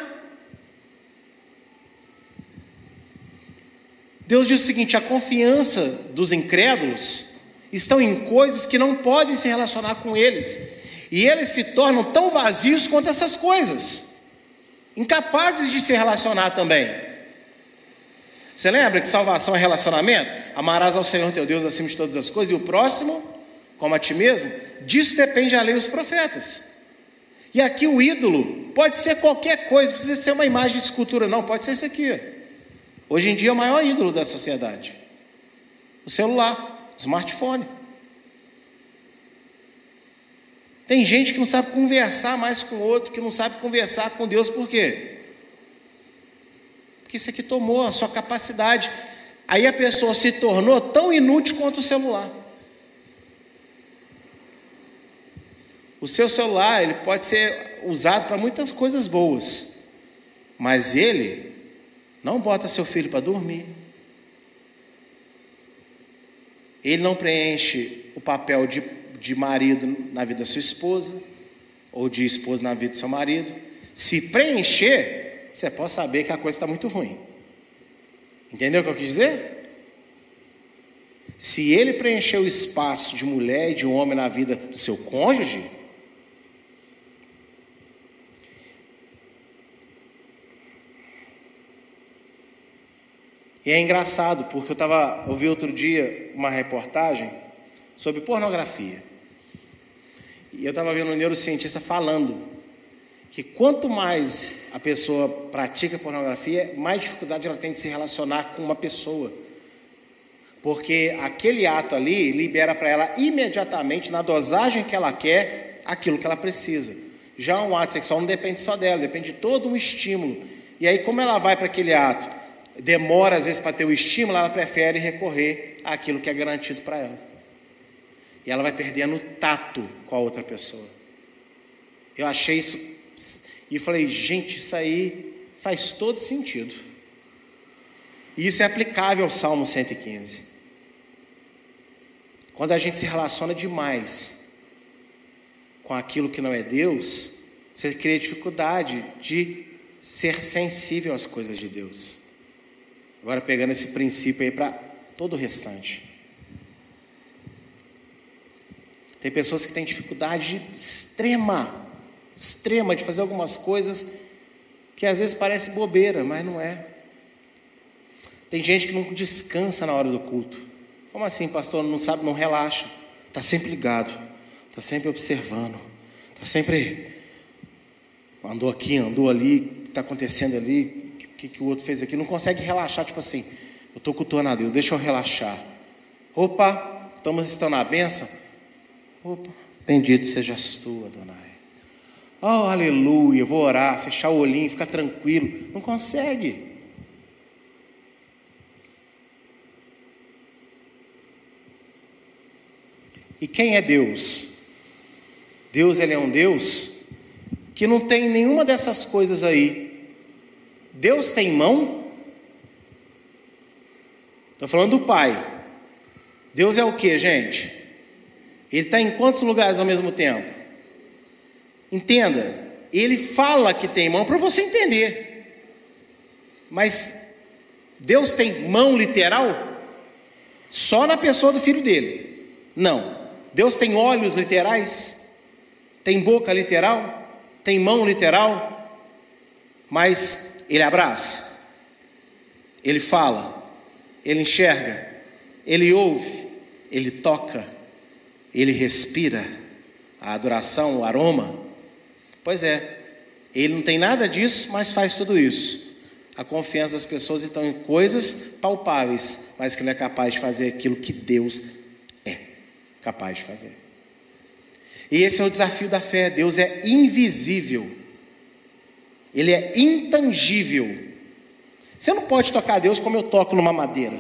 Deus diz o seguinte: a confiança dos incrédulos estão em coisas que não podem se relacionar com eles. E eles se tornam tão vazios quanto essas coisas, incapazes de se relacionar também. Você lembra que salvação é relacionamento? Amarás ao Senhor teu Deus acima de todas as coisas e o próximo, como a ti mesmo? Disso depende a lei e os profetas. E aqui o ídolo pode ser qualquer coisa, não precisa ser uma imagem de escultura, não, pode ser isso aqui. Hoje em dia é o maior ídolo da sociedade: o celular, o smartphone. Tem gente que não sabe conversar mais com o outro, que não sabe conversar com Deus, por quê? Porque isso aqui tomou a sua capacidade. Aí a pessoa se tornou tão inútil quanto o celular. O seu celular, ele pode ser usado para muitas coisas boas, mas ele não bota seu filho para dormir. Ele não preenche o papel de de marido na vida da sua esposa, ou de esposa na vida do seu marido, se preencher, você pode saber que a coisa está muito ruim. Entendeu o que eu quis dizer? Se ele preencher o espaço de mulher e de homem na vida do seu cônjuge, E é engraçado, porque eu estava, eu vi outro dia uma reportagem sobre pornografia. E eu estava vendo um neurocientista falando que quanto mais a pessoa pratica pornografia, mais dificuldade ela tem de se relacionar com uma pessoa. Porque aquele ato ali libera para ela imediatamente, na dosagem que ela quer, aquilo que ela precisa. Já um ato sexual não depende só dela, depende de todo um estímulo. E aí, como ela vai para aquele ato, demora às vezes para ter o estímulo, ela prefere recorrer àquilo que é garantido para ela. E ela vai perdendo o tato com a outra pessoa. Eu achei isso. E falei, gente, isso aí faz todo sentido. E isso é aplicável ao Salmo 115. Quando a gente se relaciona demais com aquilo que não é Deus, você cria dificuldade de ser sensível às coisas de Deus. Agora, pegando esse princípio aí para todo o restante. Tem pessoas que têm dificuldade extrema, extrema de fazer algumas coisas que às vezes parece bobeira, mas não é. Tem gente que não descansa na hora do culto. Como assim, pastor? Não sabe, não relaxa. Está sempre ligado. está sempre observando, está sempre andou aqui, andou ali, o que está acontecendo ali, o que, que o outro fez aqui, não consegue relaxar, tipo assim, eu estou cultuando a Deus, deixa eu relaxar. Opa, estamos estando na benção. Opa, bendito sejas tu, Adonai. Oh, aleluia, vou orar, fechar o olhinho, ficar tranquilo. Não consegue. E quem é Deus? Deus ele é um Deus que não tem nenhuma dessas coisas aí. Deus tem mão? Estou falando do Pai. Deus é o que, gente? Ele está em quantos lugares ao mesmo tempo? Entenda, ele fala que tem mão para você entender. Mas Deus tem mão literal? Só na pessoa do filho dele. Não. Deus tem olhos literais, tem boca literal, tem mão literal, mas Ele abraça, Ele fala, Ele enxerga, Ele ouve, Ele toca, Ele respira, a adoração, o aroma. Pois é, Ele não tem nada disso, mas faz tudo isso. A confiança das pessoas está em coisas palpáveis, mas que não é capaz de fazer aquilo que Deus capaz de fazer. E esse é o desafio da fé. Deus é invisível. Ele é intangível. Você não pode tocar Deus como eu toco numa madeira.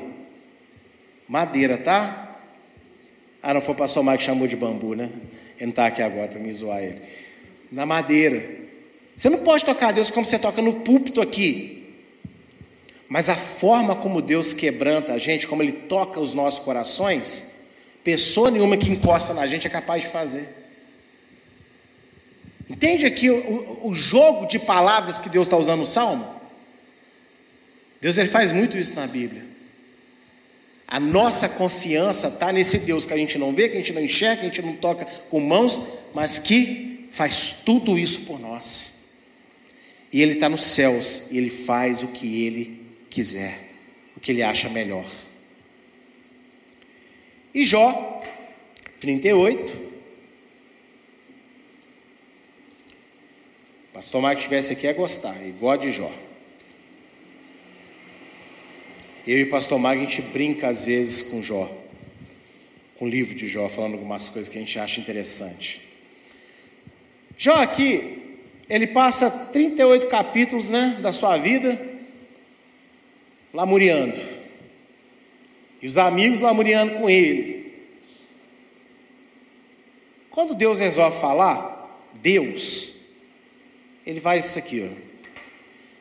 Madeira, tá? Ah, não foi o pastor Mike que chamou de bambu, né? Ele não está aqui agora para me zoar ele. Na madeira. Você não pode tocar Deus como você toca no púlpito aqui. Mas a forma como Deus quebranta a gente, como Ele toca os nossos corações, Pessoa nenhuma que encosta na gente é capaz de fazer. Entende aqui o, o, jogo de palavras que Deus está usando no Salmo? Deus ele faz muito isso na Bíblia. A nossa confiança está nesse Deus que a gente não vê, que a gente não enxerga, que a gente não toca com mãos, mas que faz tudo isso por nós. E Ele está nos céus e Ele faz o que Ele quiser, o que Ele acha melhor. E Jó, 38. Pastor Marcos estivesse aqui é gostar, igual de Jó. Eu e o pastor Marcos, a gente brinca às vezes com Jó, com o livro de Jó, falando algumas coisas que a gente acha interessante. Jó aqui, ele passa 38 capítulos né, da sua vida lamuriando. E os amigos lamuriando com ele. Quando Deus resolve falar, Deus, ele faz isso aqui, ó.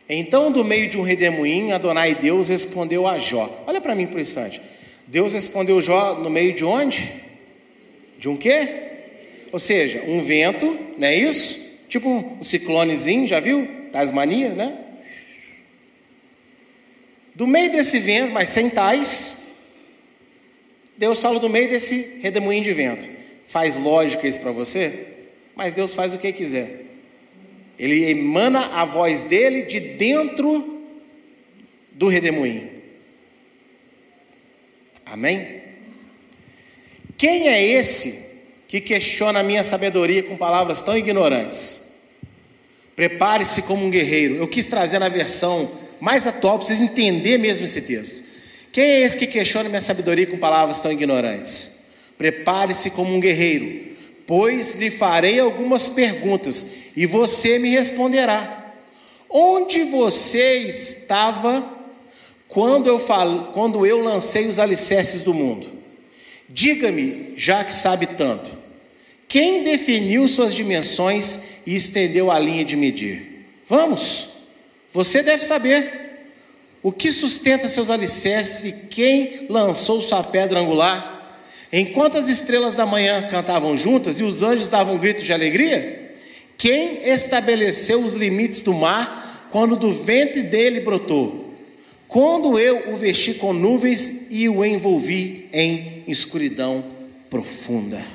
Então, do meio de um redemoinho, Adonai Deus respondeu a Jó. Olha para mim por um instante. Deus respondeu Jó no meio de onde? De um quê? Ou seja, um vento, não é isso? Tipo um ciclonezinho, já viu? Tasmania, né? Do meio desse vento, mas sem tais, Deus fala do meio desse redemoinho de vento. Faz lógica isso para você? Mas Deus faz o que quiser. Ele emana a voz dele de dentro do redemoinho. Amém? Quem é esse que questiona a minha sabedoria com palavras tão ignorantes? Prepare-se como um guerreiro. Eu quis trazer na versão mais atual para vocês entenderem mesmo esse texto. Quem é esse que questiona minha sabedoria com palavras tão ignorantes? Prepare-se como um guerreiro, pois lhe farei algumas perguntas e você me responderá. Onde você estava quando eu, quando eu lancei os alicerces do mundo? Diga-me, já que sabe tanto, quem definiu suas dimensões e estendeu a linha de medir? Vamos, você deve saber. O que sustenta seus alicerces e quem lançou sua pedra angular? Enquanto as estrelas da manhã cantavam juntas e os anjos davam gritos de alegria? Quem estabeleceu os limites do mar quando do ventre dele brotou? Quando eu o vesti com nuvens e o envolvi em escuridão profunda.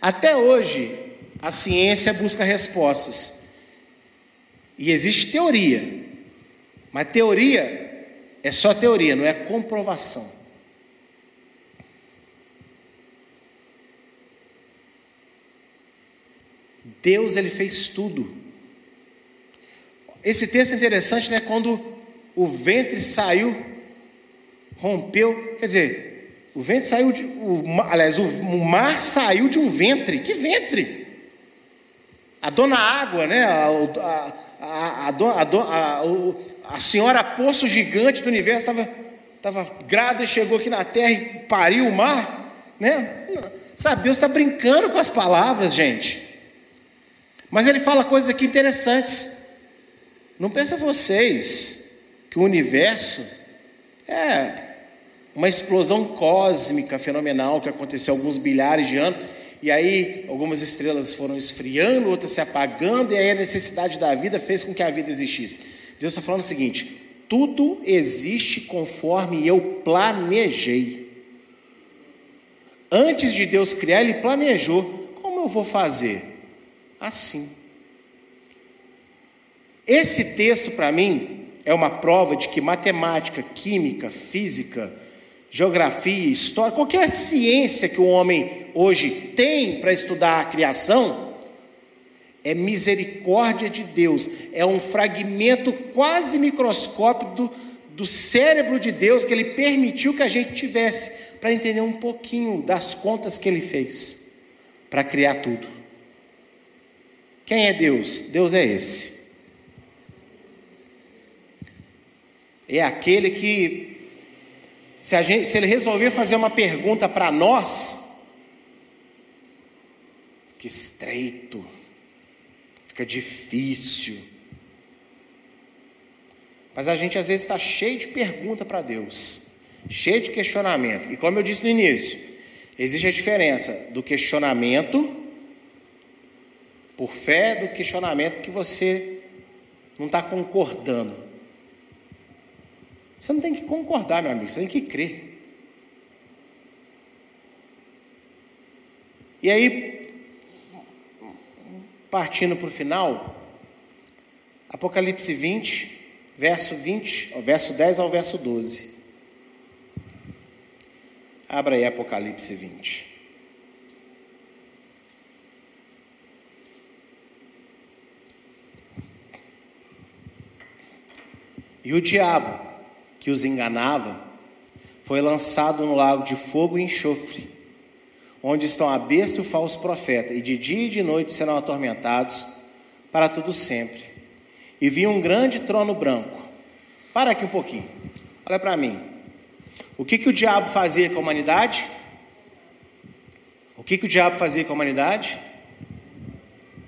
Até hoje, a ciência busca respostas. E existe teoria mas teoria é só teoria, não é comprovação. Deus ele fez tudo. Esse texto é interessante, né? Quando o ventre saiu, rompeu, quer dizer, o ventre saiu de, o, aliás, o, o mar saiu de um ventre. Que ventre? A dona água, né? A, a, a, a, a, a, senhora poço gigante do universo estava estava grávida e chegou aqui na terra e pariu o mar, né? Sabe, Deus está brincando com as palavras, gente. Mas ele fala coisas aqui interessantes. Não pensa vocês que o universo é uma explosão cósmica fenomenal que aconteceu há alguns bilhares de anos, e aí algumas estrelas foram esfriando, outras se apagando, e aí a necessidade da vida fez com que a vida existisse. Deus está falando o seguinte: tudo existe conforme eu planejei. Antes de Deus criar, Ele planejou. Como eu vou fazer? Assim. Esse texto, para mim, é uma prova de que matemática, química, física, geografia, história, qualquer ciência que o homem hoje tem para estudar a criação, é misericórdia de Deus, é um fragmento quase microscópico do, do cérebro de Deus que Ele permitiu que a gente tivesse, para entender um pouquinho das contas que Ele fez para criar tudo. Quem é Deus? Deus é esse. É aquele que, se, gente, se Ele resolver fazer uma pergunta para nós, que estreito fica difícil. Mas a gente às vezes está cheio de pergunta para Deus, cheio de questionamento. E como eu disse no início, existe a diferença do questionamento por fé do questionamento que você não está concordando. Você não tem que concordar, meu amigo, você tem que crer. E aí, partindo para o final, Apocalipse 20, verso 20, verso 10 ao verso 12. Abra aí Apocalipse 20. E o diabo que os enganava foi lançado no lago de fogo e enxofre onde estão a besta e o falso profeta, e de dia e de noite serão atormentados para tudo sempre. E vi um grande trono branco. Para aqui um pouquinho. Olha para mim. O que, que o diabo fazia com a humanidade? O que, que o diabo fazia com a humanidade?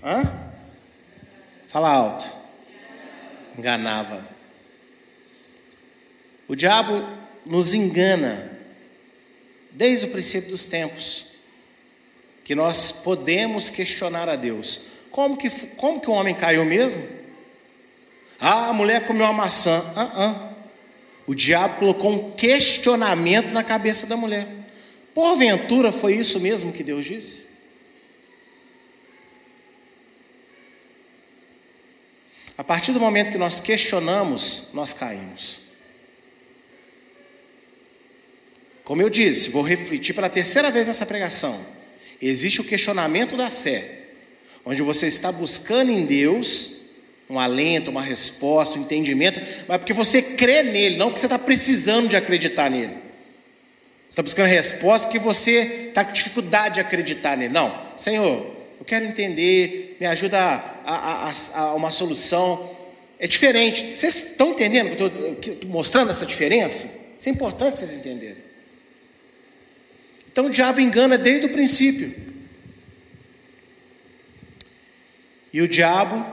Hã? Fala alto. Enganava. O diabo nos engana desde o princípio dos tempos que nós podemos questionar a Deus. Como que, como que o homem caiu mesmo? Ah, a mulher comeu uma maçã. Uh -uh. O diabo colocou um questionamento na cabeça da mulher. Porventura foi isso mesmo que Deus disse? A partir do momento que nós questionamos, nós caímos. Como eu disse, vou refletir pela terceira vez nessa pregação. Existe o questionamento da fé, onde você está buscando em Deus um alento, uma resposta, um entendimento, mas porque você crê nele, não porque você está precisando de acreditar nele. Você está buscando resposta porque você está com dificuldade de acreditar nele. Não, Senhor, eu quero entender, me ajuda a, a, a, a uma solução. É diferente. Vocês estão entendendo estou mostrando essa diferença? Isso é importante vocês entenderem. Então o diabo engana desde o princípio. E o diabo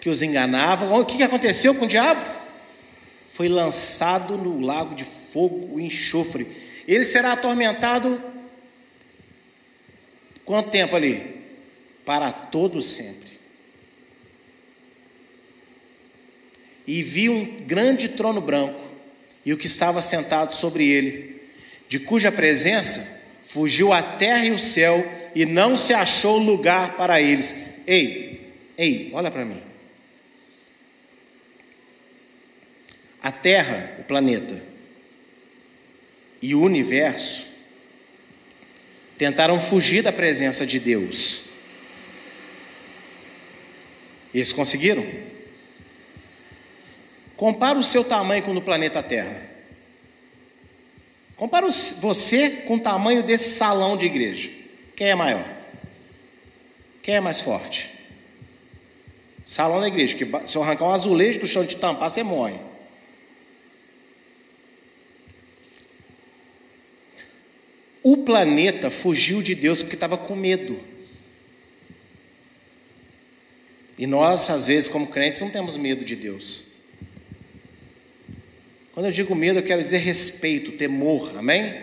que os enganava, o que aconteceu com o diabo? Foi lançado no lago de fogo e enxofre. Ele será atormentado quanto tempo ali? Para todo sempre. E vi um grande trono branco e o que estava sentado sobre ele, de cuja presença fugiu a terra e o céu e não se achou lugar para eles. Ei, ei, olha para mim. A terra, o planeta e o universo tentaram fugir da presença de Deus. Eles conseguiram? Compara o seu tamanho com o do planeta Terra. Compara você com o tamanho desse salão de igreja. Quem é maior? Quem é mais forte? Salão da igreja, que se eu arrancar um azulejo do chão de tampar, você morre. O planeta fugiu de Deus porque estava com medo. E nós, às vezes, como crentes, não temos medo de Deus. Quando eu digo medo, eu quero dizer respeito, temor, amém?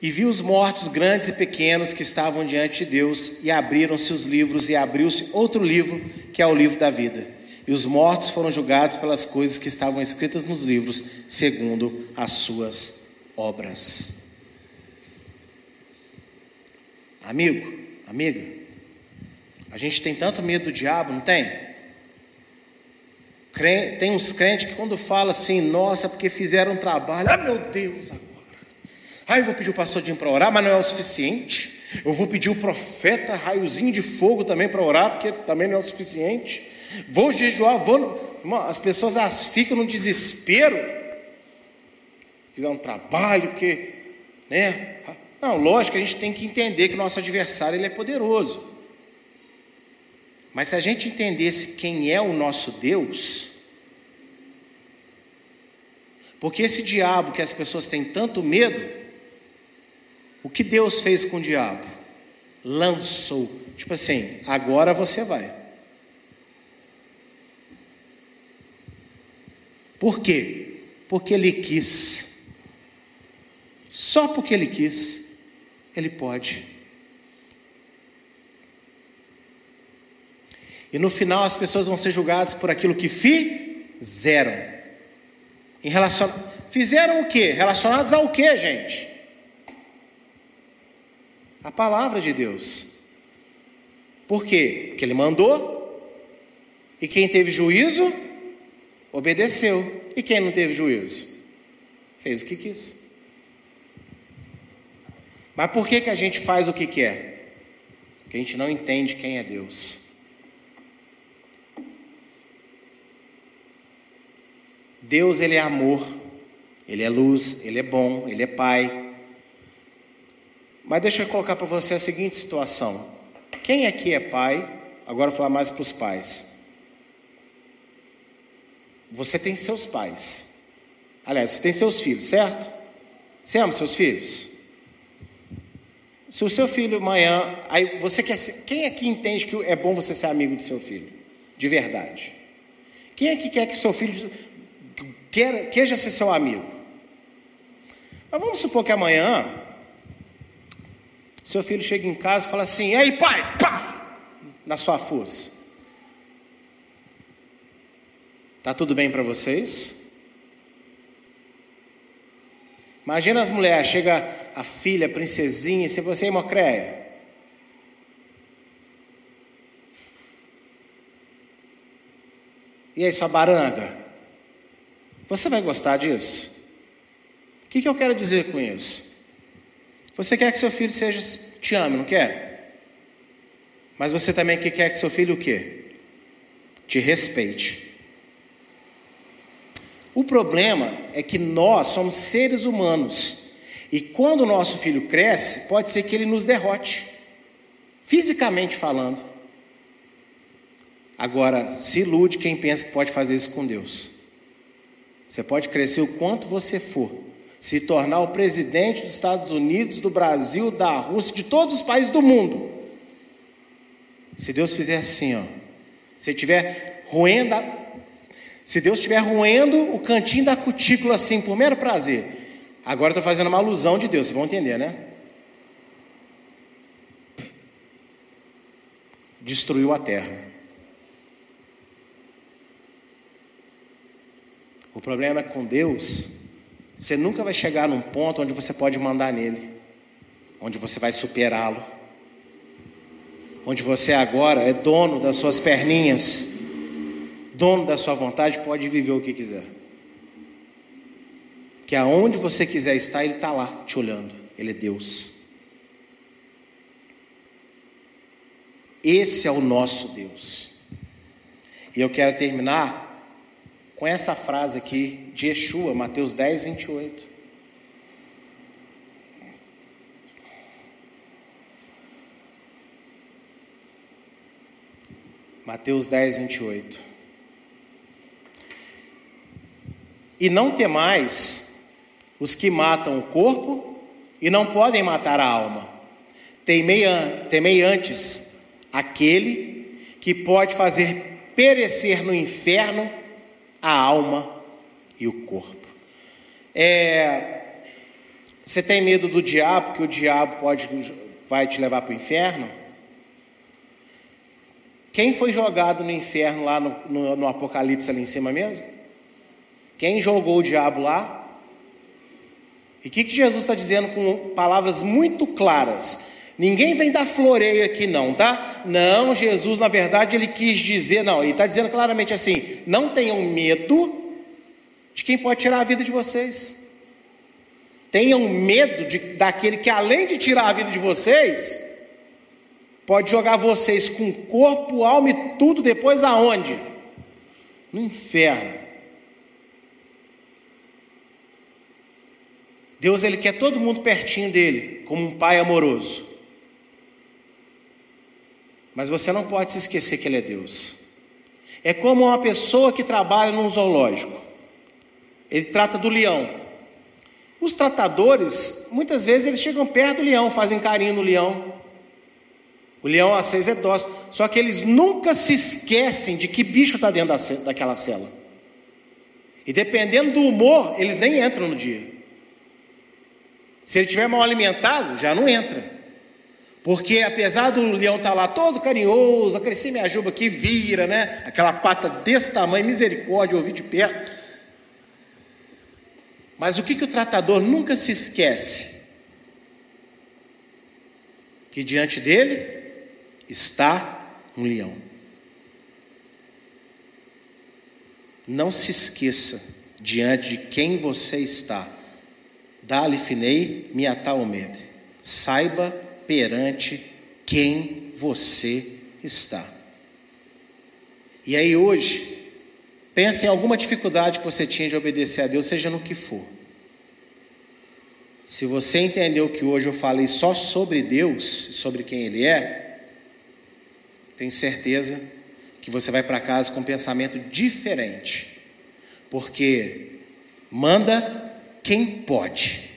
E vi os mortos grandes e pequenos que estavam diante de Deus, e abriram-se os livros, e abriu-se outro livro, que é o livro da vida. E os mortos foram julgados pelas coisas que estavam escritas nos livros, segundo as suas obras. Amigo, amiga, a gente tem tanto medo do diabo, não tem? Tem uns crentes que quando fala assim, nossa, porque fizeram um trabalho, ah meu Deus, agora. Ah, eu vou pedir o pastor Dinho para orar, mas não é o suficiente. Eu vou pedir o profeta raiozinho de fogo também para orar, porque também não é o suficiente. Vou jejuar, vou. As pessoas as ficam no desespero. Fizeram um trabalho, porque. Né? Não, lógico, a gente tem que entender que nosso adversário ele é poderoso. Mas se a gente entendesse quem é o nosso Deus, porque esse diabo que as pessoas têm tanto medo, o que Deus fez com o diabo? Lançou. Tipo assim, agora você vai. Por quê? Porque ele quis. Só porque ele quis, ele pode. E no final as pessoas vão ser julgadas por aquilo que fizeram. Em relacion... Fizeram o quê? Relacionados ao quê, gente? A palavra de Deus. Por quê? Porque ele mandou. E quem teve juízo, obedeceu. E quem não teve juízo, fez o que quis. Mas por que, que a gente faz o que quer? Porque a gente não entende quem é Deus. Deus, Ele é amor, Ele é luz, Ele é bom, Ele é Pai. Mas deixa eu colocar para você a seguinte situação: quem aqui é pai? Agora vou falar mais para os pais. Você tem seus pais. Aliás, você tem seus filhos, certo? Você ama seus filhos? Se o seu filho amanhã, aí você quer ser, quem aqui entende que é bom você ser amigo do seu filho, de verdade? Quem aqui quer que seu filho queira, queja ser seu amigo. Mas vamos supor que amanhã seu filho chega em casa e fala assim: Ei, pai, pá! Na sua força. Tá tudo bem para vocês? Imagina as mulheres, chega a filha, a princesinha, e você fala assim, Mocréia. E aí, sua baranga? Você vai gostar disso? O que, que eu quero dizer com isso? Você quer que seu filho seja te ame, não quer? Mas você também quer que seu filho o quê? Te respeite. O problema é que nós somos seres humanos. E quando o nosso filho cresce, pode ser que ele nos derrote, fisicamente falando. Agora, se ilude quem pensa que pode fazer isso com Deus. Você pode crescer o quanto você for, se tornar o presidente dos Estados Unidos, do Brasil, da Rússia, de todos os países do mundo. Se Deus fizer assim, ó, se tiver roendo, a, se Deus estiver roendo o cantinho da cutícula assim, por mero prazer, agora estou fazendo uma alusão de Deus, vocês vão entender, né? Destruiu a terra. O problema é que com Deus, você nunca vai chegar num ponto onde você pode mandar nele, onde você vai superá-lo, onde você agora é dono das suas perninhas, dono da sua vontade, pode viver o que quiser. Que aonde você quiser estar, Ele está lá te olhando, Ele é Deus. Esse é o nosso Deus. E eu quero terminar com essa frase aqui de Yeshua, Mateus 10, 28. Mateus 10, 28. E não temais os que matam o corpo e não podem matar a alma. Temei, temei antes aquele que pode fazer perecer no inferno a alma e o corpo. É, você tem medo do diabo, que o diabo pode vai te levar para o inferno? Quem foi jogado no inferno lá no, no, no Apocalipse ali em cima mesmo? Quem jogou o diabo lá? E o que, que Jesus está dizendo com palavras muito claras? Ninguém vem dar floreio aqui, não, tá? Não, Jesus, na verdade, ele quis dizer, não, ele está dizendo claramente assim: não tenham medo de quem pode tirar a vida de vocês. Tenham medo de, daquele que, além de tirar a vida de vocês, pode jogar vocês com corpo, alma e tudo depois aonde? No inferno. Deus ele quer todo mundo pertinho dele, como um pai amoroso. Mas você não pode se esquecer que ele é Deus. É como uma pessoa que trabalha num zoológico. Ele trata do leão. Os tratadores, muitas vezes, eles chegam perto do leão, fazem carinho no leão. O leão às vezes é dócil. Só que eles nunca se esquecem de que bicho está dentro da, daquela cela. E dependendo do humor, eles nem entram no dia. Se ele estiver mal alimentado, já não entra. Porque apesar do leão estar tá lá todo carinhoso, acrescer minha juba aqui, vira, né? Aquela pata desse tamanho, misericórdia, ouvi de perto. Mas o que, que o tratador nunca se esquece? Que diante dele está um leão. Não se esqueça diante de quem você está. Dali finei miataomed. Saiba perante quem você está. E aí hoje, pense em alguma dificuldade que você tinha de obedecer a Deus, seja no que for. Se você entendeu que hoje eu falei só sobre Deus, sobre quem Ele é, tenho certeza que você vai para casa com um pensamento diferente, porque manda quem pode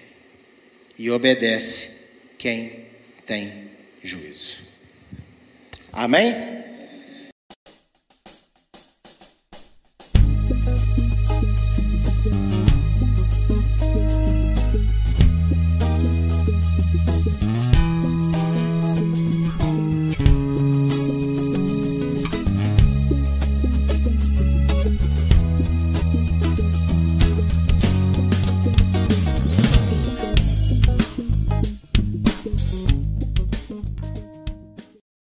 e obedece quem tem juízo. Amém?